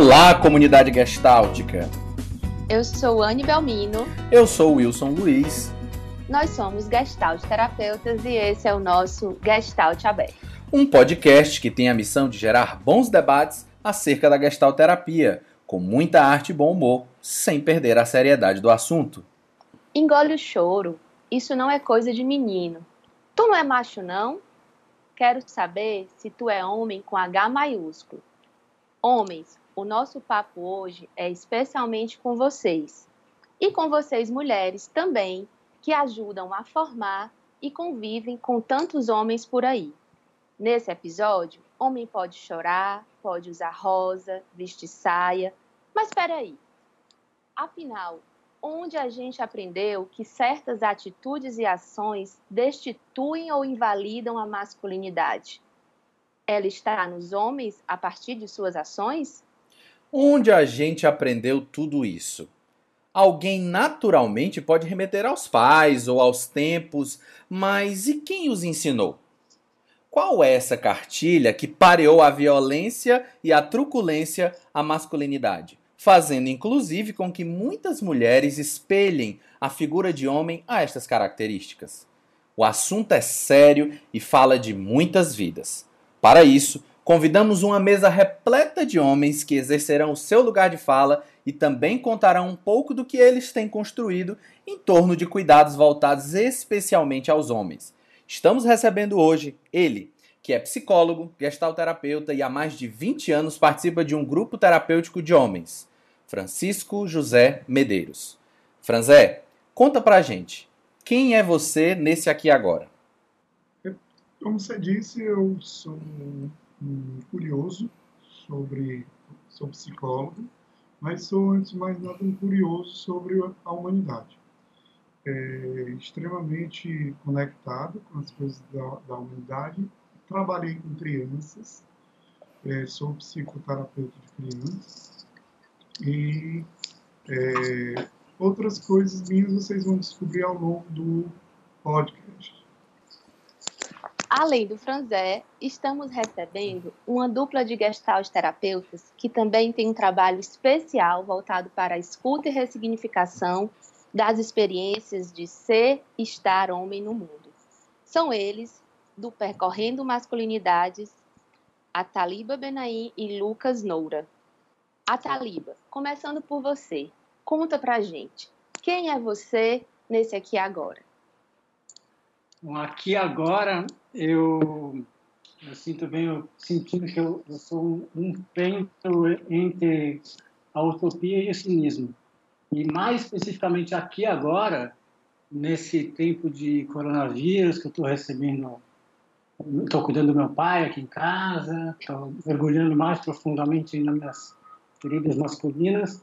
Olá, comunidade gestáltica! Eu sou Anne Belmino. Eu sou Wilson Luiz. Nós somos Gestalt Terapeutas e esse é o nosso Gestalt Aberto. Um podcast que tem a missão de gerar bons debates acerca da Gestalt Terapia, com muita arte e bom humor, sem perder a seriedade do assunto. Engole o choro. Isso não é coisa de menino. Tu não é macho, não? Quero saber se tu é homem com H maiúsculo. Homens, o nosso papo hoje é especialmente com vocês. E com vocês, mulheres, também, que ajudam a formar e convivem com tantos homens por aí. Nesse episódio, homem pode chorar, pode usar rosa, vestir saia, mas espera aí. Afinal, onde a gente aprendeu que certas atitudes e ações destituem ou invalidam a masculinidade? Ela está nos homens a partir de suas ações? Onde a gente aprendeu tudo isso? Alguém naturalmente pode remeter aos pais ou aos tempos, mas e quem os ensinou? Qual é essa cartilha que pareou a violência e a truculência à masculinidade, fazendo inclusive com que muitas mulheres espelhem a figura de homem a estas características? O assunto é sério e fala de muitas vidas. Para isso, Convidamos uma mesa repleta de homens que exercerão o seu lugar de fala e também contarão um pouco do que eles têm construído em torno de cuidados voltados especialmente aos homens. Estamos recebendo hoje ele, que é psicólogo, gestalterapeuta e há mais de 20 anos participa de um grupo terapêutico de homens, Francisco José Medeiros. Franzé, conta pra gente, quem é você nesse aqui agora? Como você disse, eu sou um curioso sobre, sou psicólogo, mas sou, antes de mais nada, um curioso sobre a humanidade. É, extremamente conectado com as coisas da, da humanidade. Trabalhei com crianças, é, sou psicoterapeuta de crianças e é, outras coisas minhas vocês vão descobrir ao longo do podcast. Além do Franzé, estamos recebendo uma dupla de gestalt terapeutas que também tem um trabalho especial voltado para a escuta e ressignificação das experiências de ser e estar homem no mundo. São eles, do Percorrendo Masculinidades, a Taliba Benaim e Lucas Noura. A Taliba, começando por você, conta pra gente, quem é você nesse aqui agora? Aqui agora eu, sinto bem, eu sentindo que eu, eu sou um, um entre a utopia e o cinismo. E mais especificamente aqui agora, nesse tempo de coronavírus que eu estou recebendo, estou cuidando do meu pai aqui em casa, estou mergulhando mais profundamente nas minhas feridas masculinas.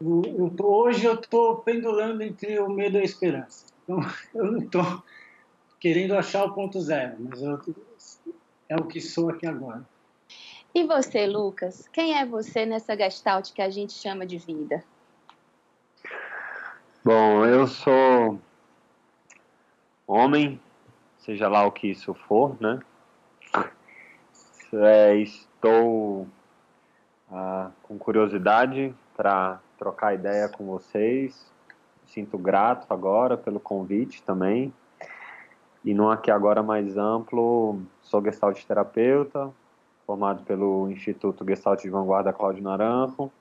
Eu, eu tô, hoje eu estou pendulando entre o medo e a esperança. Então, eu não estou querendo achar o ponto zero, mas eu, é o que sou aqui agora. E você, Lucas? Quem é você nessa gestalt que a gente chama de vida? Bom, eu sou homem, seja lá o que isso for, né? É, estou ah, com curiosidade para trocar ideia com vocês. Sinto grato agora pelo convite também. E no aqui agora mais amplo, sou Gestalt terapeuta, formado pelo Instituto Gestalt de Vanguarda Cláudio Naranjo,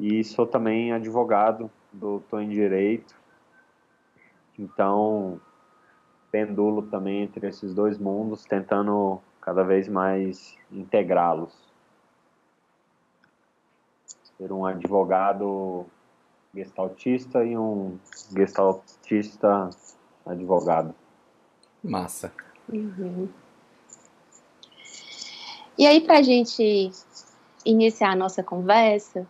e sou também advogado, doutor em Direito. Então, pendulo também entre esses dois mundos, tentando cada vez mais integrá-los. Ser um advogado gestaltista e um gestaltista advogado. Massa. Uhum. E aí, para a gente iniciar a nossa conversa,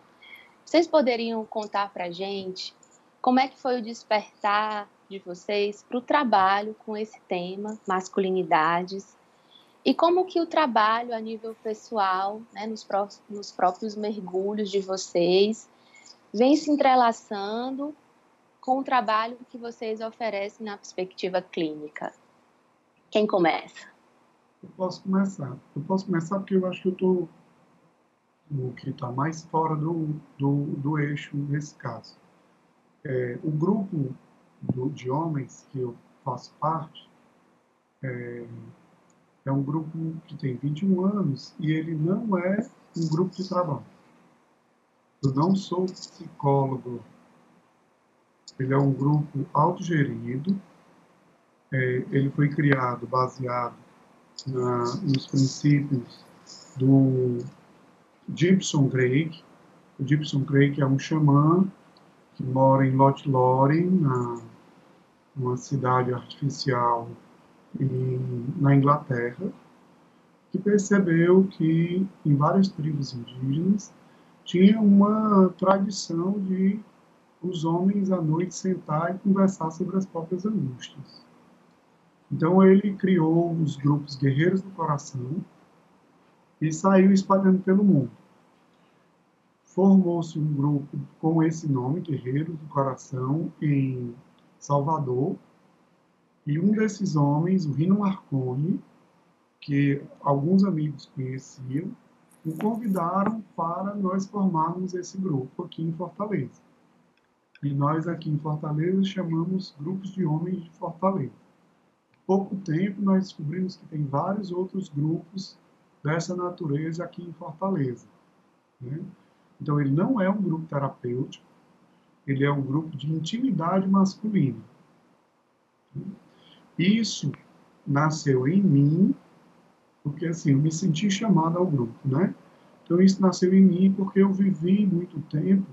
vocês poderiam contar para a gente como é que foi o despertar de vocês para o trabalho com esse tema, masculinidades, e como que o trabalho a nível pessoal, né, nos, pró nos próprios mergulhos de vocês, vem se entrelaçando com o trabalho que vocês oferecem na perspectiva clínica. Quem começa? Eu posso começar. Eu posso começar porque eu acho que eu estou o que está mais fora do, do, do, eixo nesse caso. É, o grupo do, de homens que eu faço parte é, é um grupo que tem 21 anos e ele não é um grupo de trabalho. Eu não sou psicólogo. Ele é um grupo autogerido. É, ele foi criado baseado na, nos princípios do Gibson Craig. O Gibson Craig é um xamã que mora em Lot Lothlórien, na uma cidade artificial em, na Inglaterra, que percebeu que em várias tribos indígenas tinha uma tradição de os homens à noite sentar e conversar sobre as próprias angústias. Então ele criou os grupos Guerreiros do Coração e saiu espalhando pelo mundo. Formou-se um grupo com esse nome, Guerreiros do Coração, em Salvador, e um desses homens, o Rino Marconi, que alguns amigos conheciam, o convidaram para nós formarmos esse grupo aqui em Fortaleza. E nós aqui em Fortaleza chamamos grupos de homens de Fortaleza. Pouco tempo nós descobrimos que tem vários outros grupos dessa natureza aqui em Fortaleza. Né? Então ele não é um grupo terapêutico, ele é um grupo de intimidade masculina. Isso nasceu em mim, porque assim, eu me senti chamado ao grupo, né? Então isso nasceu em mim porque eu vivi muito tempo,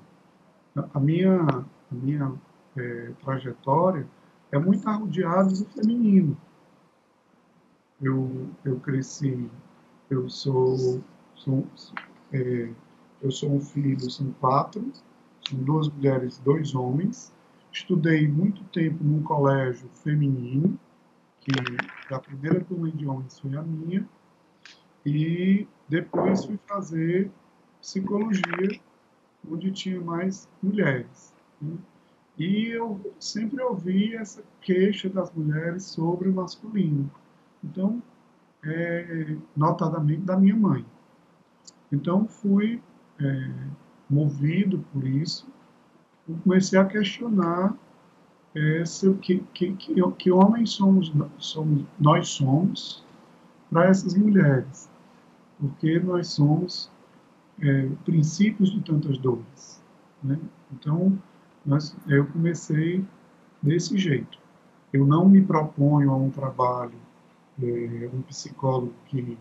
a minha, a minha é, trajetória é muito arrodeada do feminino. Eu, eu cresci, eu sou, sou é, eu sou um filho, são quatro, são duas mulheres e dois homens. Estudei muito tempo num colégio feminino, que da primeira turma de homens foi a minha, e depois fui fazer psicologia, onde tinha mais mulheres. Né? E eu sempre ouvi essa queixa das mulheres sobre o masculino. Então, é, notadamente da minha mãe. Então, fui é, movido por isso, comecei a questionar esse, que, que, que, que homens somos, somos, nós somos para essas mulheres, porque nós somos é, princípios de tantas dores. Né? Então, nós, eu comecei desse jeito. Eu não me proponho a um trabalho, é, um psicólogo que,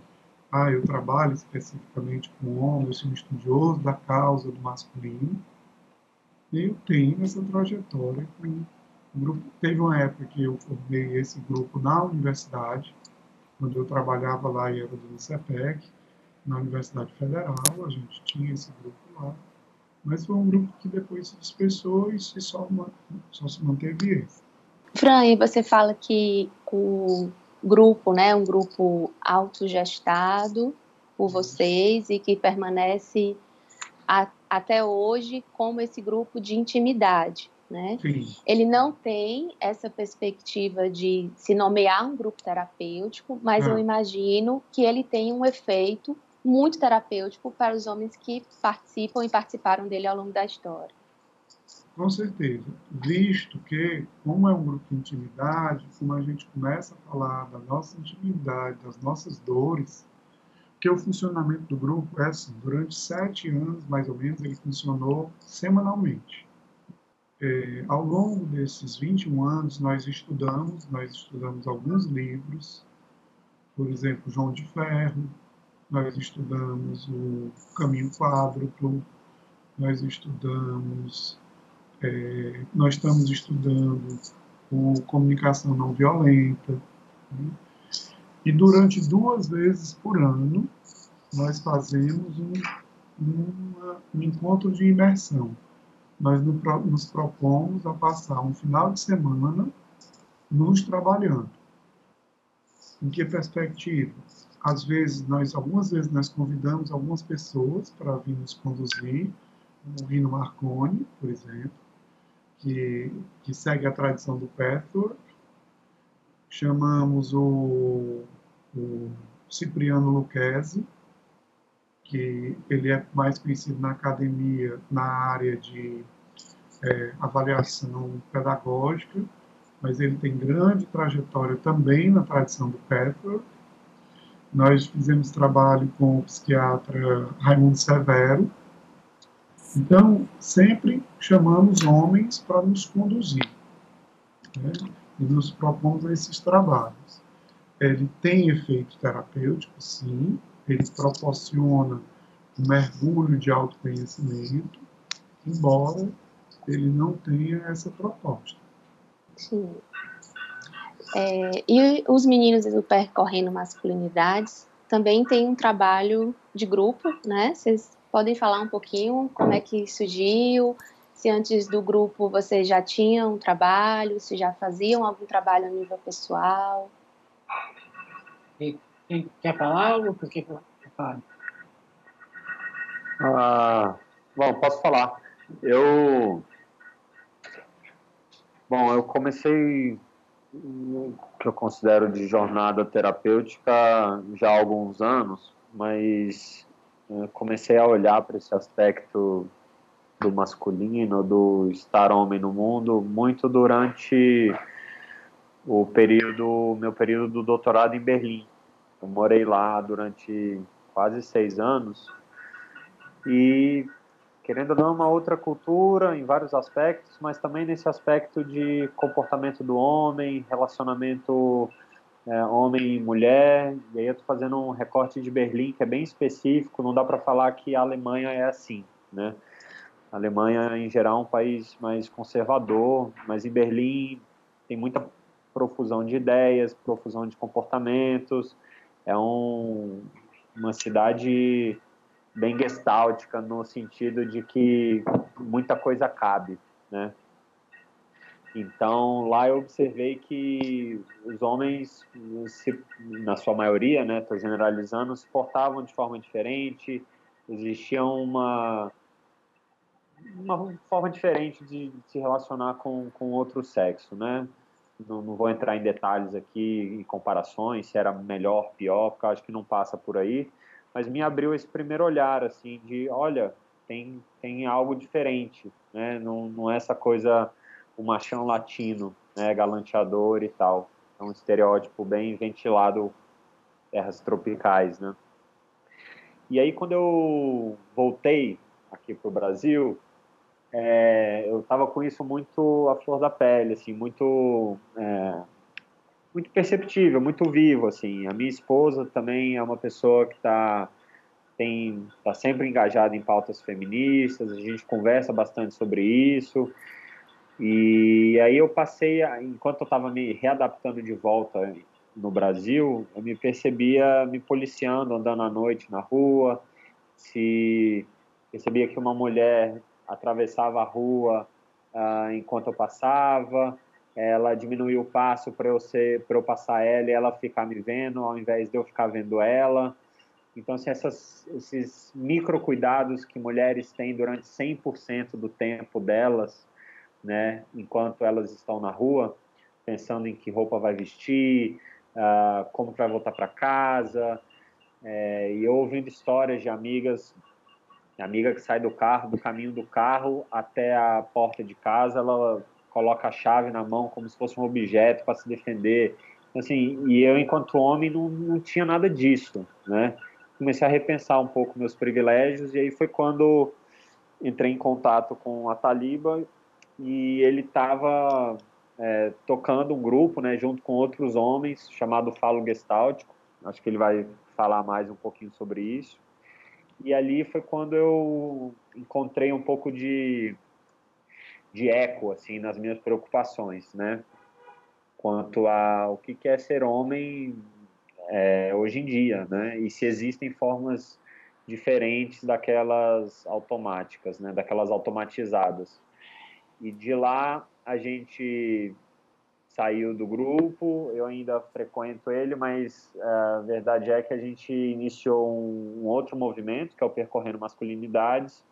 ah, eu trabalho especificamente com homens, eu sou um estudioso da causa do masculino. Eu tenho essa trajetória com grupo, teve uma época que eu formei esse grupo na universidade, quando eu trabalhava lá e era do ICEPEC, na Universidade Federal, a gente tinha esse grupo lá, mas foi um grupo que depois se dispersou e se só, só se manteve esse. Fran, e você fala que o grupo, né, um grupo autogestado por vocês e que permanece a, até hoje como esse grupo de intimidade né? Sim. Ele não tem essa perspectiva de se nomear um grupo terapêutico, mas eu imagino que ele tem um efeito muito terapêutico para os homens que participam e participaram dele ao longo da história. Com certeza. Visto que, como é um grupo de intimidade, como a gente começa a falar da nossa intimidade, das nossas dores, que o funcionamento do grupo é assim, durante sete anos, mais ou menos, ele funcionou semanalmente. É, ao longo desses 21 anos, nós estudamos, nós estudamos alguns livros, por exemplo, João de Ferro, nós estudamos o Caminho Quádruplo, nós estudamos, é, nós estamos estudando o Comunicação Não Violenta, né? e durante duas vezes por ano, nós fazemos um, um encontro de imersão nós nos propomos a passar um final de semana nos trabalhando. Em que perspectiva? Às vezes, nós, algumas vezes, nós convidamos algumas pessoas para vir nos conduzir, o Rino Marconi, por exemplo, que, que segue a tradição do Pathwork. Chamamos o, o Cipriano Lucchesi, que ele é mais conhecido na academia na área de é, avaliação pedagógica, mas ele tem grande trajetória também na tradição do Petrol. Nós fizemos trabalho com o psiquiatra Raimundo Severo. Então, sempre chamamos homens para nos conduzir. Né? E nos propomos esses trabalhos. Ele tem efeito terapêutico, sim. Ele proporciona um mergulho de autoconhecimento, embora ele não tenha essa proposta. Sim. É, e os meninos do Percorrendo Masculinidades também tem um trabalho de grupo, né? Vocês podem falar um pouquinho como é que surgiu, se antes do grupo vocês já tinham um trabalho, se já faziam algum trabalho a nível pessoal. Quem quer falar ou quer falar? Ah, bom, posso falar. Eu Bom, eu comecei que eu considero de jornada terapêutica já há alguns anos, mas é, comecei a olhar para esse aspecto do masculino, do estar homem no mundo, muito durante o período, meu período do doutorado em Berlim. Eu morei lá durante quase seis anos e querendo ou não, uma outra cultura em vários aspectos, mas também nesse aspecto de comportamento do homem, relacionamento é, homem e mulher. E aí eu estou fazendo um recorte de Berlim que é bem específico, não dá para falar que a Alemanha é assim, né? A Alemanha, em geral, é um país mais conservador, mas em Berlim tem muita profusão de ideias, profusão de comportamentos. É um, uma cidade bem gestáltica no sentido de que muita coisa cabe, né? Então lá eu observei que os homens, se, na sua maioria, né, estou generalizando, se portavam de forma diferente, existia uma uma forma diferente de, se relacionar com, com outro sexo, né? Não, não, vou entrar em detalhes aqui, em comparações, se era melhor, pior, porque acho que não passa por aí, mas me abriu esse primeiro olhar, assim, de, olha, tem, tem algo diferente, né? Não, não é essa coisa, o machão latino, né, galanteador e tal. É um estereótipo bem ventilado, terras tropicais, né? E aí, quando eu voltei aqui para o Brasil, é, eu estava com isso muito à flor da pele, assim, muito é, muito perceptível, muito vivo, assim. A minha esposa também é uma pessoa que está tem tá sempre engajada em pautas feministas. A gente conversa bastante sobre isso. E aí eu passei, enquanto eu estava me readaptando de volta no Brasil, eu me percebia me policiando, andando à noite na rua. Se percebia que uma mulher atravessava a rua uh, enquanto eu passava ela diminuiu o passo para eu ser para eu passar ela e ela ficar me vendo ao invés de eu ficar vendo ela. Então assim, essas, esses micro cuidados que mulheres têm durante 100% do tempo delas né enquanto elas estão na rua pensando em que roupa vai vestir uh, como vai voltar para casa é, e ouvindo histórias de amigas amiga que sai do carro do caminho do carro até a porta de casa ela coloca a chave na mão como se fosse um objeto para se defender. Assim, e eu, enquanto homem, não, não tinha nada disso, né? Comecei a repensar um pouco meus privilégios e aí foi quando entrei em contato com a Taliba e ele estava é, tocando um grupo, né, junto com outros homens, chamado Falo Gestáltico. Acho que ele vai falar mais um pouquinho sobre isso. E ali foi quando eu encontrei um pouco de de eco assim nas minhas preocupações, né? Quanto a o que é ser homem é, hoje em dia, né? E se existem formas diferentes daquelas automáticas, né? Daquelas automatizadas. E de lá a gente saiu do grupo, eu ainda frequento ele, mas é, a verdade é que a gente iniciou um outro movimento, que é o Percorrendo Masculinidades,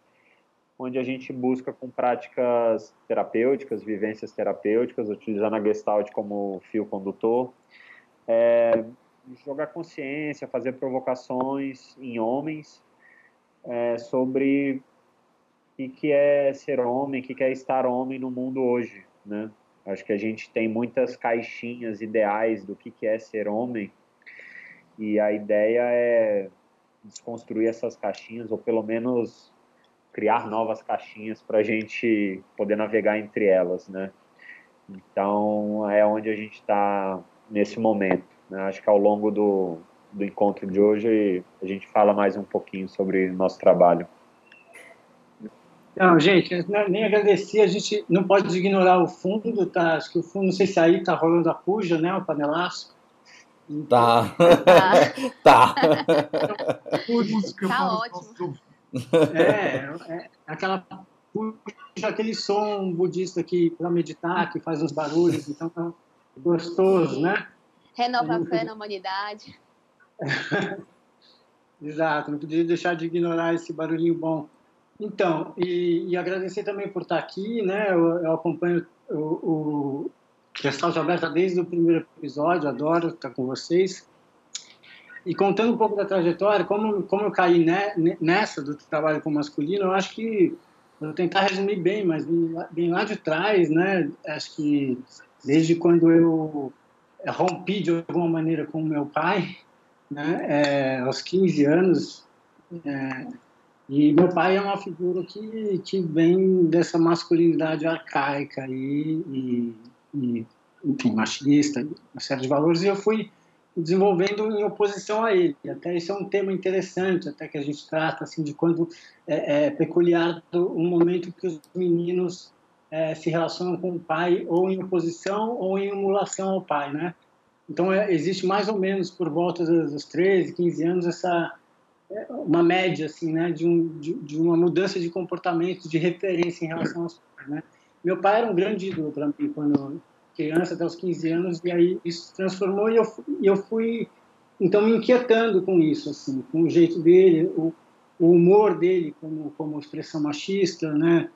onde a gente busca com práticas terapêuticas, vivências terapêuticas, utilizando a Gestalt como fio condutor, é, jogar consciência, fazer provocações em homens é, sobre o que é ser homem, o que é estar homem no mundo hoje, né? Acho que a gente tem muitas caixinhas ideais do que é ser homem e a ideia é desconstruir essas caixinhas ou pelo menos criar novas caixinhas para a gente poder navegar entre elas, né? Então é onde a gente está nesse momento. Né? Acho que ao longo do, do encontro de hoje a gente fala mais um pouquinho sobre nosso trabalho. Não, gente, nem agradecer, a gente não pode ignorar o fundo, tá? Acho que o fundo, não sei se aí tá rolando a puja, né? O panelaço. Tá. Tá. tá. tá ótimo. É, é aquela puxa, aquele som budista que para meditar, que faz uns barulhos, então tá gostoso, né? Renova a fé na humanidade. Exato, não podia deixar de ignorar esse barulhinho bom. Então, e, e agradecer também por estar aqui, né? Eu, eu acompanho o, o Gestalt Aberta desde o primeiro episódio, adoro estar com vocês. E contando um pouco da trajetória, como, como eu caí ne, nessa do trabalho com masculino, eu acho que vou tentar resumir bem, mas bem, lá de trás, né? Acho que desde quando eu rompi de alguma maneira com meu pai, né? É, aos 15 anos, é, e meu pai é uma figura que, que vem dessa masculinidade arcaica e, e, e, enfim, machista, uma série de valores, e eu fui desenvolvendo em oposição a ele. Até isso é um tema interessante, até que a gente trata assim de quando é, é peculiar um momento que os meninos é, se relacionam com o pai ou em oposição ou em emulação ao pai, né? Então é, existe mais ou menos por volta dos 13, 15 anos essa uma média assim, né, de, um, de, de, uma mudança de comportamento, de referência em relação aos pais, né? Meu pai era um grande ídolo para mim quando criança, até os 15 anos, e aí isso se transformou e eu, eu fui, então, me inquietando com isso, assim, com o jeito dele, o, o humor dele como, como expressão machista, né,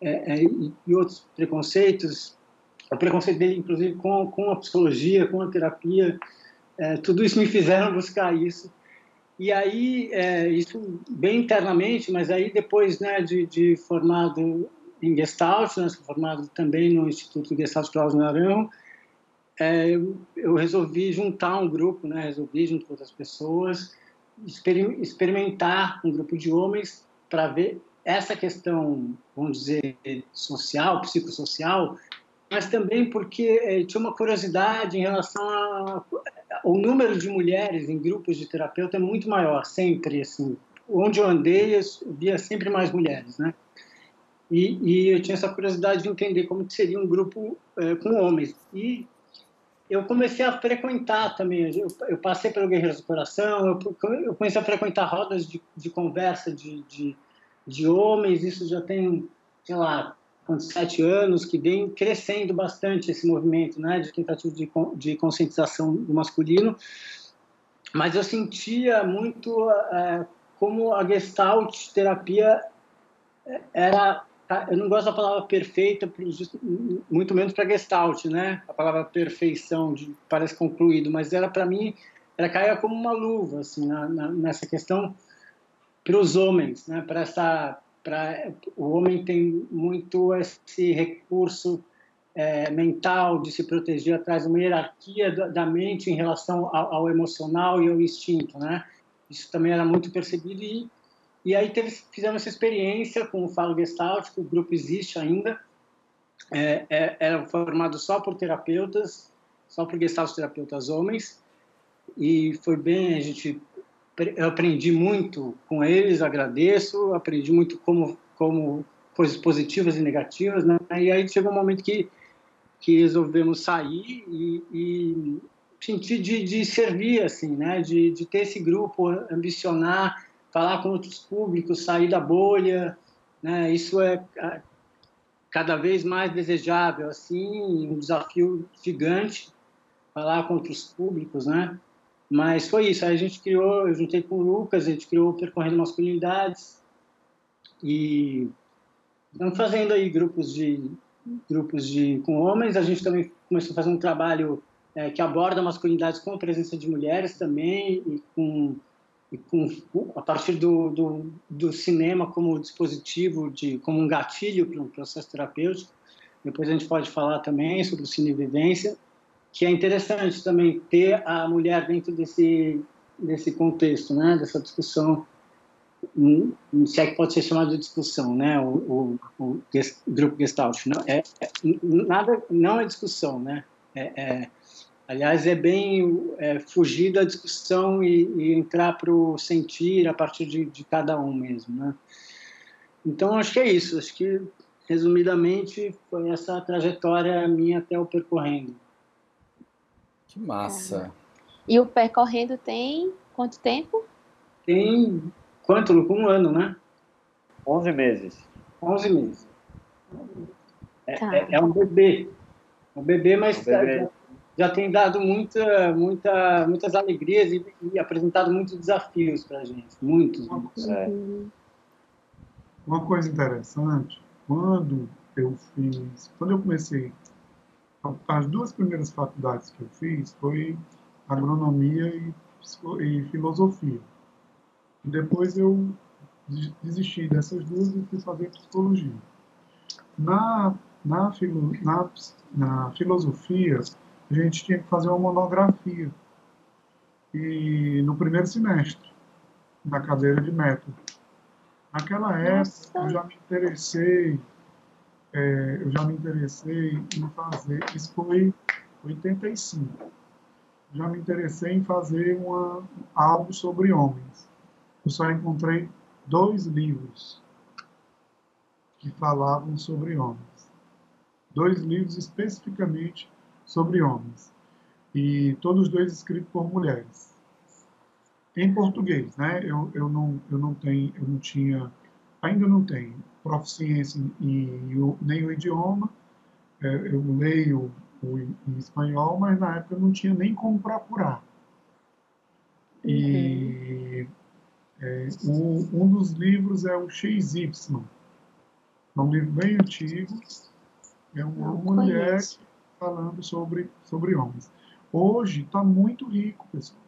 é, é, e, outros preconceitos, o preconceito dele, inclusive, com, com a psicologia, com a terapia, é, tudo isso me fizeram buscar isso. E aí, é, isso bem internamente, mas aí depois né, de, de formado em Gestalt, né, formado também no Instituto Gestalt Cláudio Naranjo, é, eu, eu, resolvi juntar um grupo, né, resolvi junto com outras pessoas, exper experimentar um grupo de homens para ver essa questão, vamos dizer, social, psicossocial, mas também porque é, tinha uma curiosidade em relação a, o número de mulheres em grupos de terapeuta é muito maior, sempre, assim. Onde eu andei, eu via sempre mais mulheres, né? E, e eu tinha essa curiosidade de entender como que seria um grupo é, com homens. E eu comecei a frequentar também, eu, eu passei pelo Guerreiros do Coração, eu, eu comecei a frequentar rodas de, de conversa de, de, de homens, isso já tem, sei lá, com sete anos, que vem crescendo bastante esse movimento né, de tentativa de, de conscientização do masculino, mas eu sentia muito é, como a Gestalt terapia é, era eu não gosto da palavra perfeita muito menos para Gestalt né a palavra perfeição de, parece concluído mas era para mim era cair como uma luva assim na, na, nessa questão para os homens né para essa Pra, o homem tem muito esse recurso é, mental de se proteger atrás de uma hierarquia da, da mente em relação ao, ao, emocional e ao instinto, né? Isso também era muito percebido e, e aí teve, fizemos essa experiência com o Falo Gestalt, que o grupo existe ainda, é, é, era formado só por terapeutas, só por Gestalt terapeutas homens, e foi bem, a gente eu aprendi muito com eles, agradeço, aprendi muito como, como coisas positivas e negativas, né? E aí chegou um momento que, que resolvemos sair e, e sentir de, de servir, assim, né? De, de ter esse grupo, ambicionar, falar com outros públicos, sair da bolha, né? Isso é cada vez mais desejável, assim, um desafio gigante, falar com outros públicos, né? Mas foi isso. Aí a gente criou, eu juntei com o Lucas, a gente criou Percorrendo Masculinidades e estamos fazendo aí grupos de grupos de com homens. A gente também começou a fazer um trabalho é, que aborda masculinidades com a presença de mulheres também e com com, a partir do, do, do, cinema como dispositivo, de, como um gatilho para um processo terapêutico. Depois a gente pode falar também sobre o cinevivência, que é interessante também ter a mulher dentro desse, desse contexto, né, dessa discussão, se é que pode ser chamado de discussão, né, o, o, o grupo Gestalt. Não, é, é, nada, não é discussão, né, é, é Aliás, é bem é, fugir da discussão e, e entrar para o sentir a partir de, de, cada um mesmo, né? Então, acho que é isso. Acho que, resumidamente, foi essa trajetória minha até o Percorrendo. Que massa! E o Percorrendo tem quanto tempo? Tem quanto, Um ano, né? 11 meses. 11 meses. É, tá. é, é um bebê. Um bebê, mas... Um bebê. Já tem dado muita, muita, muitas alegrias e, e apresentado muitos desafios para a gente, muitos. muitos. É. Uma coisa interessante, quando eu fiz, quando eu comecei, as duas primeiras faculdades que eu fiz foi agronomia e, e filosofia. E depois eu desisti dessas duas e fui fazer psicologia. Na, na, filo, na, na filosofia, a gente tinha que fazer uma monografia. E no primeiro semestre, na cadeira de método. Naquela época, eu já me interessei, é, eu já me interessei em fazer, isso foi 85. Já me interessei em fazer uma, algo sobre homens. Eu só encontrei dois livros que falavam sobre homens. Dois livros especificamente sobre homens. E todos dois escritos por mulheres. Em português, né? Eu, eu, não, eu não tenho, eu não tinha, ainda não tenho proficiência em, em nem o idioma. É, eu leio o, em espanhol, mas na época eu não tinha nem como procurar. E é, o, um dos livros é o XY. É um livro bem antigo. É uma não mulher conheço falando sobre, sobre homens. Hoje está muito rico, pessoal.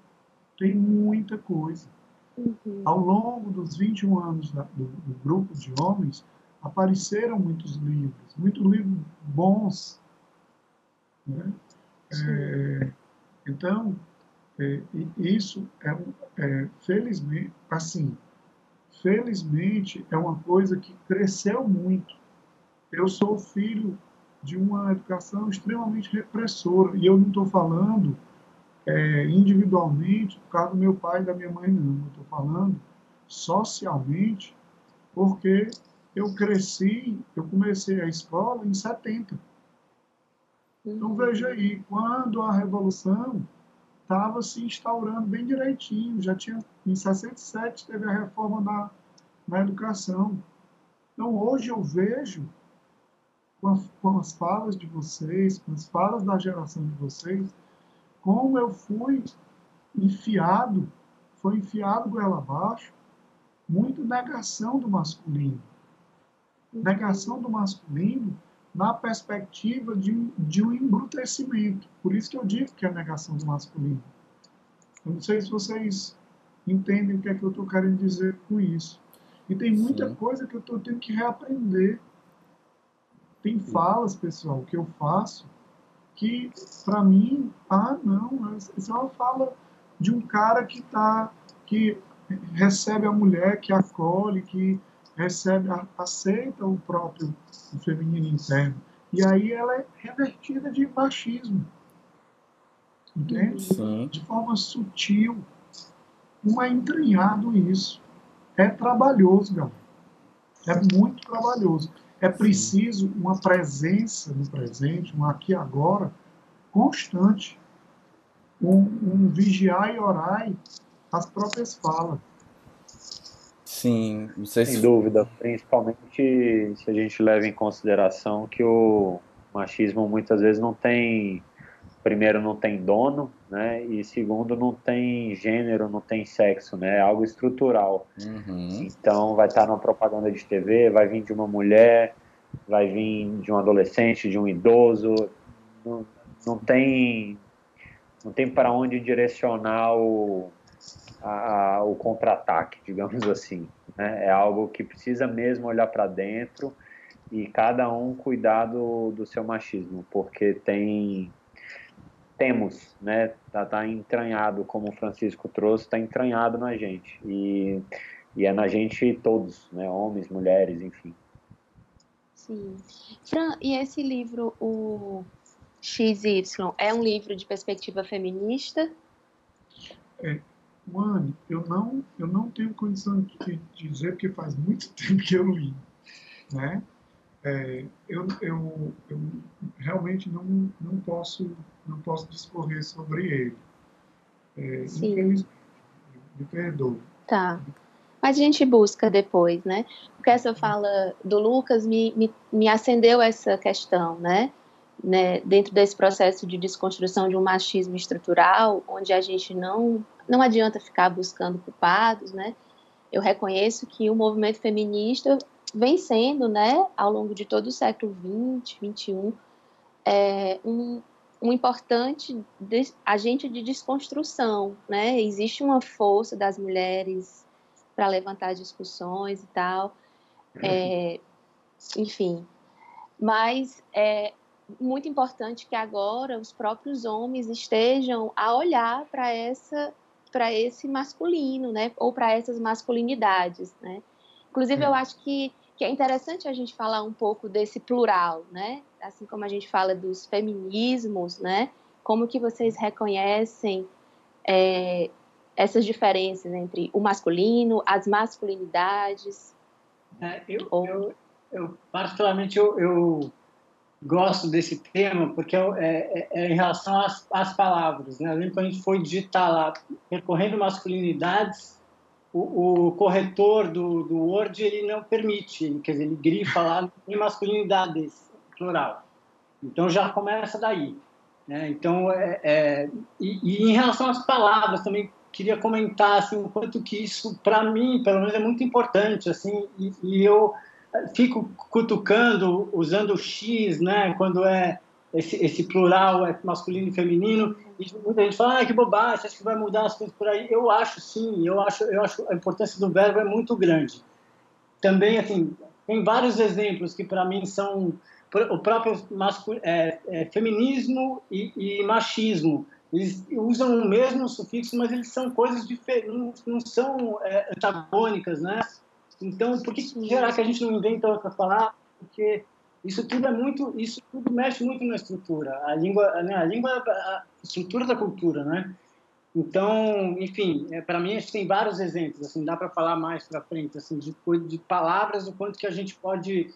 Tem muita coisa. Uhum. Ao longo dos 21 anos da, do, do, grupo de homens, apareceram muitos livros, muitos livros bons. Né? É, então, é, isso é, é, felizmente, assim, felizmente é uma coisa que cresceu muito. Eu sou filho de uma educação extremamente repressora. E eu não estou falando é, individualmente por causa do meu pai e da minha mãe, não. Eu estou falando socialmente porque eu cresci, eu comecei a escola em 70. Então uhum. veja aí, quando a Revolução estava se instaurando bem direitinho, já tinha, em 67 teve a reforma na, na educação. Então hoje eu vejo com, a, com as falas de vocês, com as falas da geração de vocês, como eu fui enfiado, foi enfiado goela abaixo, muito negação do masculino. Negação do masculino na perspectiva de, de um embrutecimento. Por isso que eu digo que é a negação do masculino. Eu não sei se vocês entendem o que é que eu estou querendo dizer com isso. E tem muita Sim. coisa que eu estou tendo que reaprender tem falas, pessoal, que eu faço que, para mim, ah, não, isso é uma fala de um cara que tá, que recebe a mulher, que acolhe, que recebe, aceita o próprio feminino interno. E aí ela é revertida de machismo. Entende? Sim. De forma sutil. Não é entranhado isso. É trabalhoso, galera. É muito trabalhoso. É preciso uma presença no presente, um aqui e agora, constante. Um, um vigiar e orar as próprias falas. Sim, não sei Sem se... dúvida, principalmente se a gente leva em consideração que o machismo muitas vezes não tem primeiro não tem dono, né? E segundo não tem gênero, não tem sexo, né? É algo estrutural. Uhum. Então vai estar numa propaganda de TV, vai vir de uma mulher, vai vir de um adolescente, de um idoso. Não, não tem não tem para onde direcionar o, a, a, o contra-ataque, digamos assim. Né? É algo que precisa mesmo olhar para dentro e cada um cuidar do, do seu machismo, porque tem temos, né? Tá, tá entranhado, como o Francisco trouxe, tá entranhado na gente e, e é na gente todos, né? Homens, mulheres, enfim. Sim. Fran, e esse livro, o XY, é um livro de perspectiva feminista? É, Mano, eu não, eu não tenho condição de dizer, porque faz muito tempo que eu li. Né? É, eu, eu, eu realmente não, não, posso, não posso discorrer sobre ele. É, Sim. Me perdoa. Tá. Mas a gente busca depois, né? Porque essa fala do Lucas me, me, me acendeu essa questão, né? né? Dentro desse processo de desconstrução de um machismo estrutural, onde a gente não não adianta ficar buscando culpados, né? Eu reconheço que o movimento feminista vem sendo, né, ao longo de todo o século XX, XXI, é, um, um importante de, agente de desconstrução, né? Existe uma força das mulheres para levantar discussões e tal, é, enfim. Mas é muito importante que agora os próprios homens estejam a olhar para essa para esse masculino, né? Ou para essas masculinidades, né? Inclusive, eu acho que, que é interessante a gente falar um pouco desse plural, né? Assim como a gente fala dos feminismos, né? Como que vocês reconhecem é, essas diferenças entre o masculino, as masculinidades? É, eu, ou... eu, eu, particularmente, eu, eu gosto desse tema porque é, é, é, em relação às, às palavras. Né? Eu lembro quando a gente foi digitar lá, percorrendo masculinidades, o, corretor do, do Word ele não permite, quer dizer, ele grifa lá em masculinidades, plural. Então já começa daí. Né? Então, é, é e, e, em relação às palavras, também queria comentar assim, o quanto que isso, para mim, pelo menos, é muito importante. Assim, e, e eu fico cutucando, usando o X, né, quando é esse, esse plural é masculino e feminino, muita gente fala, ah, que bobagem, acho que vai mudar as coisas por aí. Eu acho sim, eu acho, eu acho a importância do verbo é muito grande. Também, assim, tem vários exemplos que para mim são o próprio mascul... é, é, feminismo e, e, machismo. Eles usam o mesmo sufixo, mas eles são coisas diferentes, não, são é, antagônicas, né? Então, por que será que a gente não inventa outra palavra? Porque isso tudo é muito, isso tudo mexe muito na estrutura. A língua, né, a língua estrutura da cultura, né? Então, enfim, é, para mim a gente tem vários exemplos, assim, dá para falar mais para frente, assim, de, de palavras, o quanto que a gente pode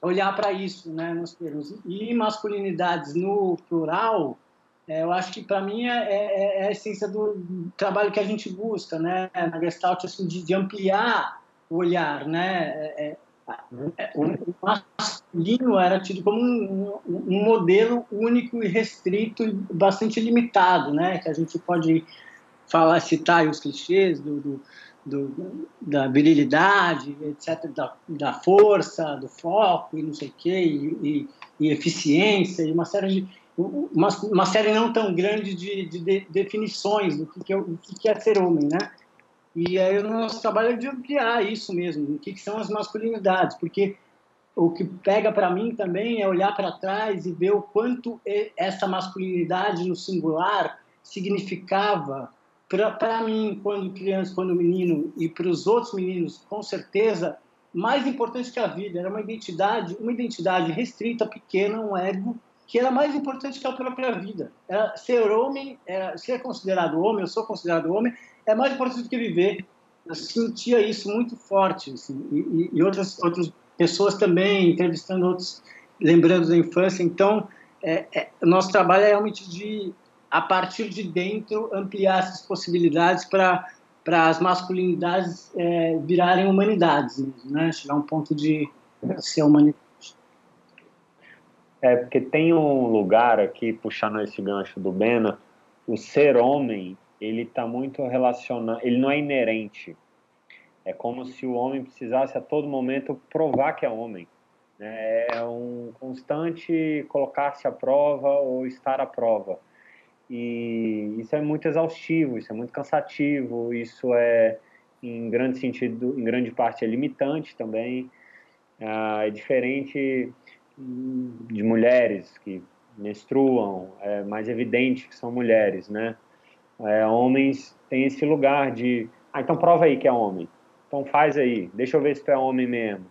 olhar para isso, né, nos termos. E masculinidades no plural, é, eu acho que para mim é, é, é, a essência do trabalho que a gente busca, né, na Gestalt, assim, de, de ampliar o olhar, né? O masculino era tido como um, um, modelo único e restrito e bastante limitado, né? Que a gente pode falar, citar os clichês do, do, do da virilidade, etc., da, da, força, do foco e não sei o quê, e, e, e eficiência, e uma série de uma, uma série não tão grande de, de, de definições do que, que, é, que é ser homem, né? E aí o nosso trabalho é de ampliar isso mesmo, o que, que são as masculinidades, porque o que pega para mim também é olhar para trás e ver o quanto essa masculinidade no singular significava para mim quando criança, quando menino e para os outros meninos, com certeza, mais importante que a vida, era uma identidade, uma identidade restrita, pequena, um ego que era mais importante que a própria vida. Era ser homem, era ser considerado homem, eu sou considerado homem, é mais importante do que viver. Eu sentia isso muito forte, assim, e, e outras, outras pessoas também, entrevistando outros, lembrando da infância. Então, é, é, nosso trabalho é realmente de, a partir de dentro, ampliar essas possibilidades para para as masculinidades é, virarem humanidades, né? Chegar a um ponto de ser humanidade. É, porque tem um lugar aqui, puxando esse gancho do Bena, o ser homem ele está muito relacionado, ele não é inerente. É como se o homem precisasse a todo momento provar que é homem. Né? É um constante colocar-se à prova ou estar à prova. E isso é muito exaustivo, isso é muito cansativo, isso é, em grande sentido, em grande parte, é limitante também. Ah, é diferente de mulheres que menstruam, é mais evidente que são mulheres, né? É, homens têm esse lugar de, ah, então prova aí que é homem, então faz aí, deixa eu ver se tu é homem mesmo.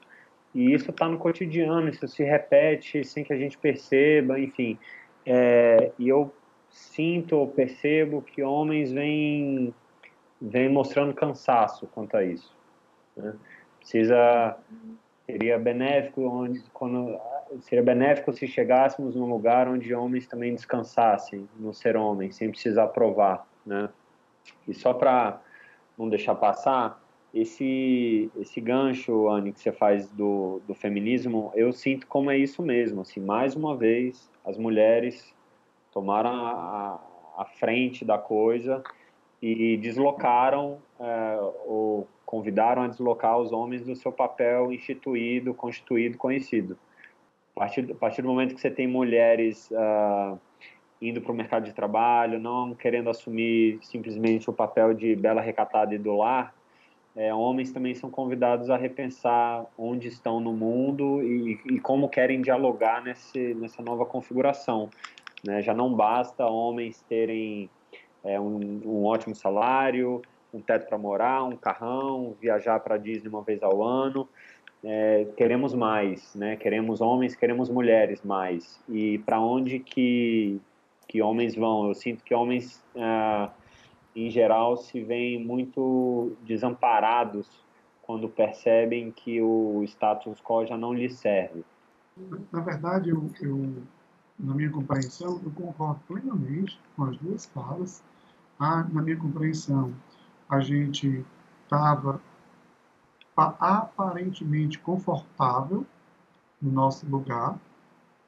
E isso está no cotidiano, isso se repete sem que a gente perceba, enfim. É, e eu sinto, percebo que homens vêm, vêm mostrando cansaço quanto a isso. Né? Precisa seria benéfico onde quando seria benéfico se chegássemos num lugar onde homens também descansassem no ser homem sem precisar provar né e só para não deixar passar esse esse gancho Anne que você faz do, do feminismo eu sinto como é isso mesmo assim mais uma vez as mulheres tomaram a, a frente da coisa e deslocaram é, ou convidaram a deslocar os homens do seu papel instituído, constituído, conhecido. A partir, a partir do momento que você tem mulheres uh, indo para o mercado de trabalho, não querendo assumir simplesmente o papel de bela recatada e do lar, é, homens também são convidados a repensar onde estão no mundo e, e como querem dialogar nesse, nessa nova configuração. Né? Já não basta homens terem é, um, um ótimo salário, um teto para morar, um carrão, viajar para Disney uma vez ao ano. É, queremos mais, né? Queremos homens, queremos mulheres mais. E para onde que que homens vão? Eu sinto que homens, ah, em geral, se veem muito desamparados quando percebem que o status quo já não lhes serve. Na verdade, eu, eu na minha compreensão, eu concordo plenamente com as duas falas. Ah, na minha compreensão, a gente estava aparentemente confortável no nosso lugar,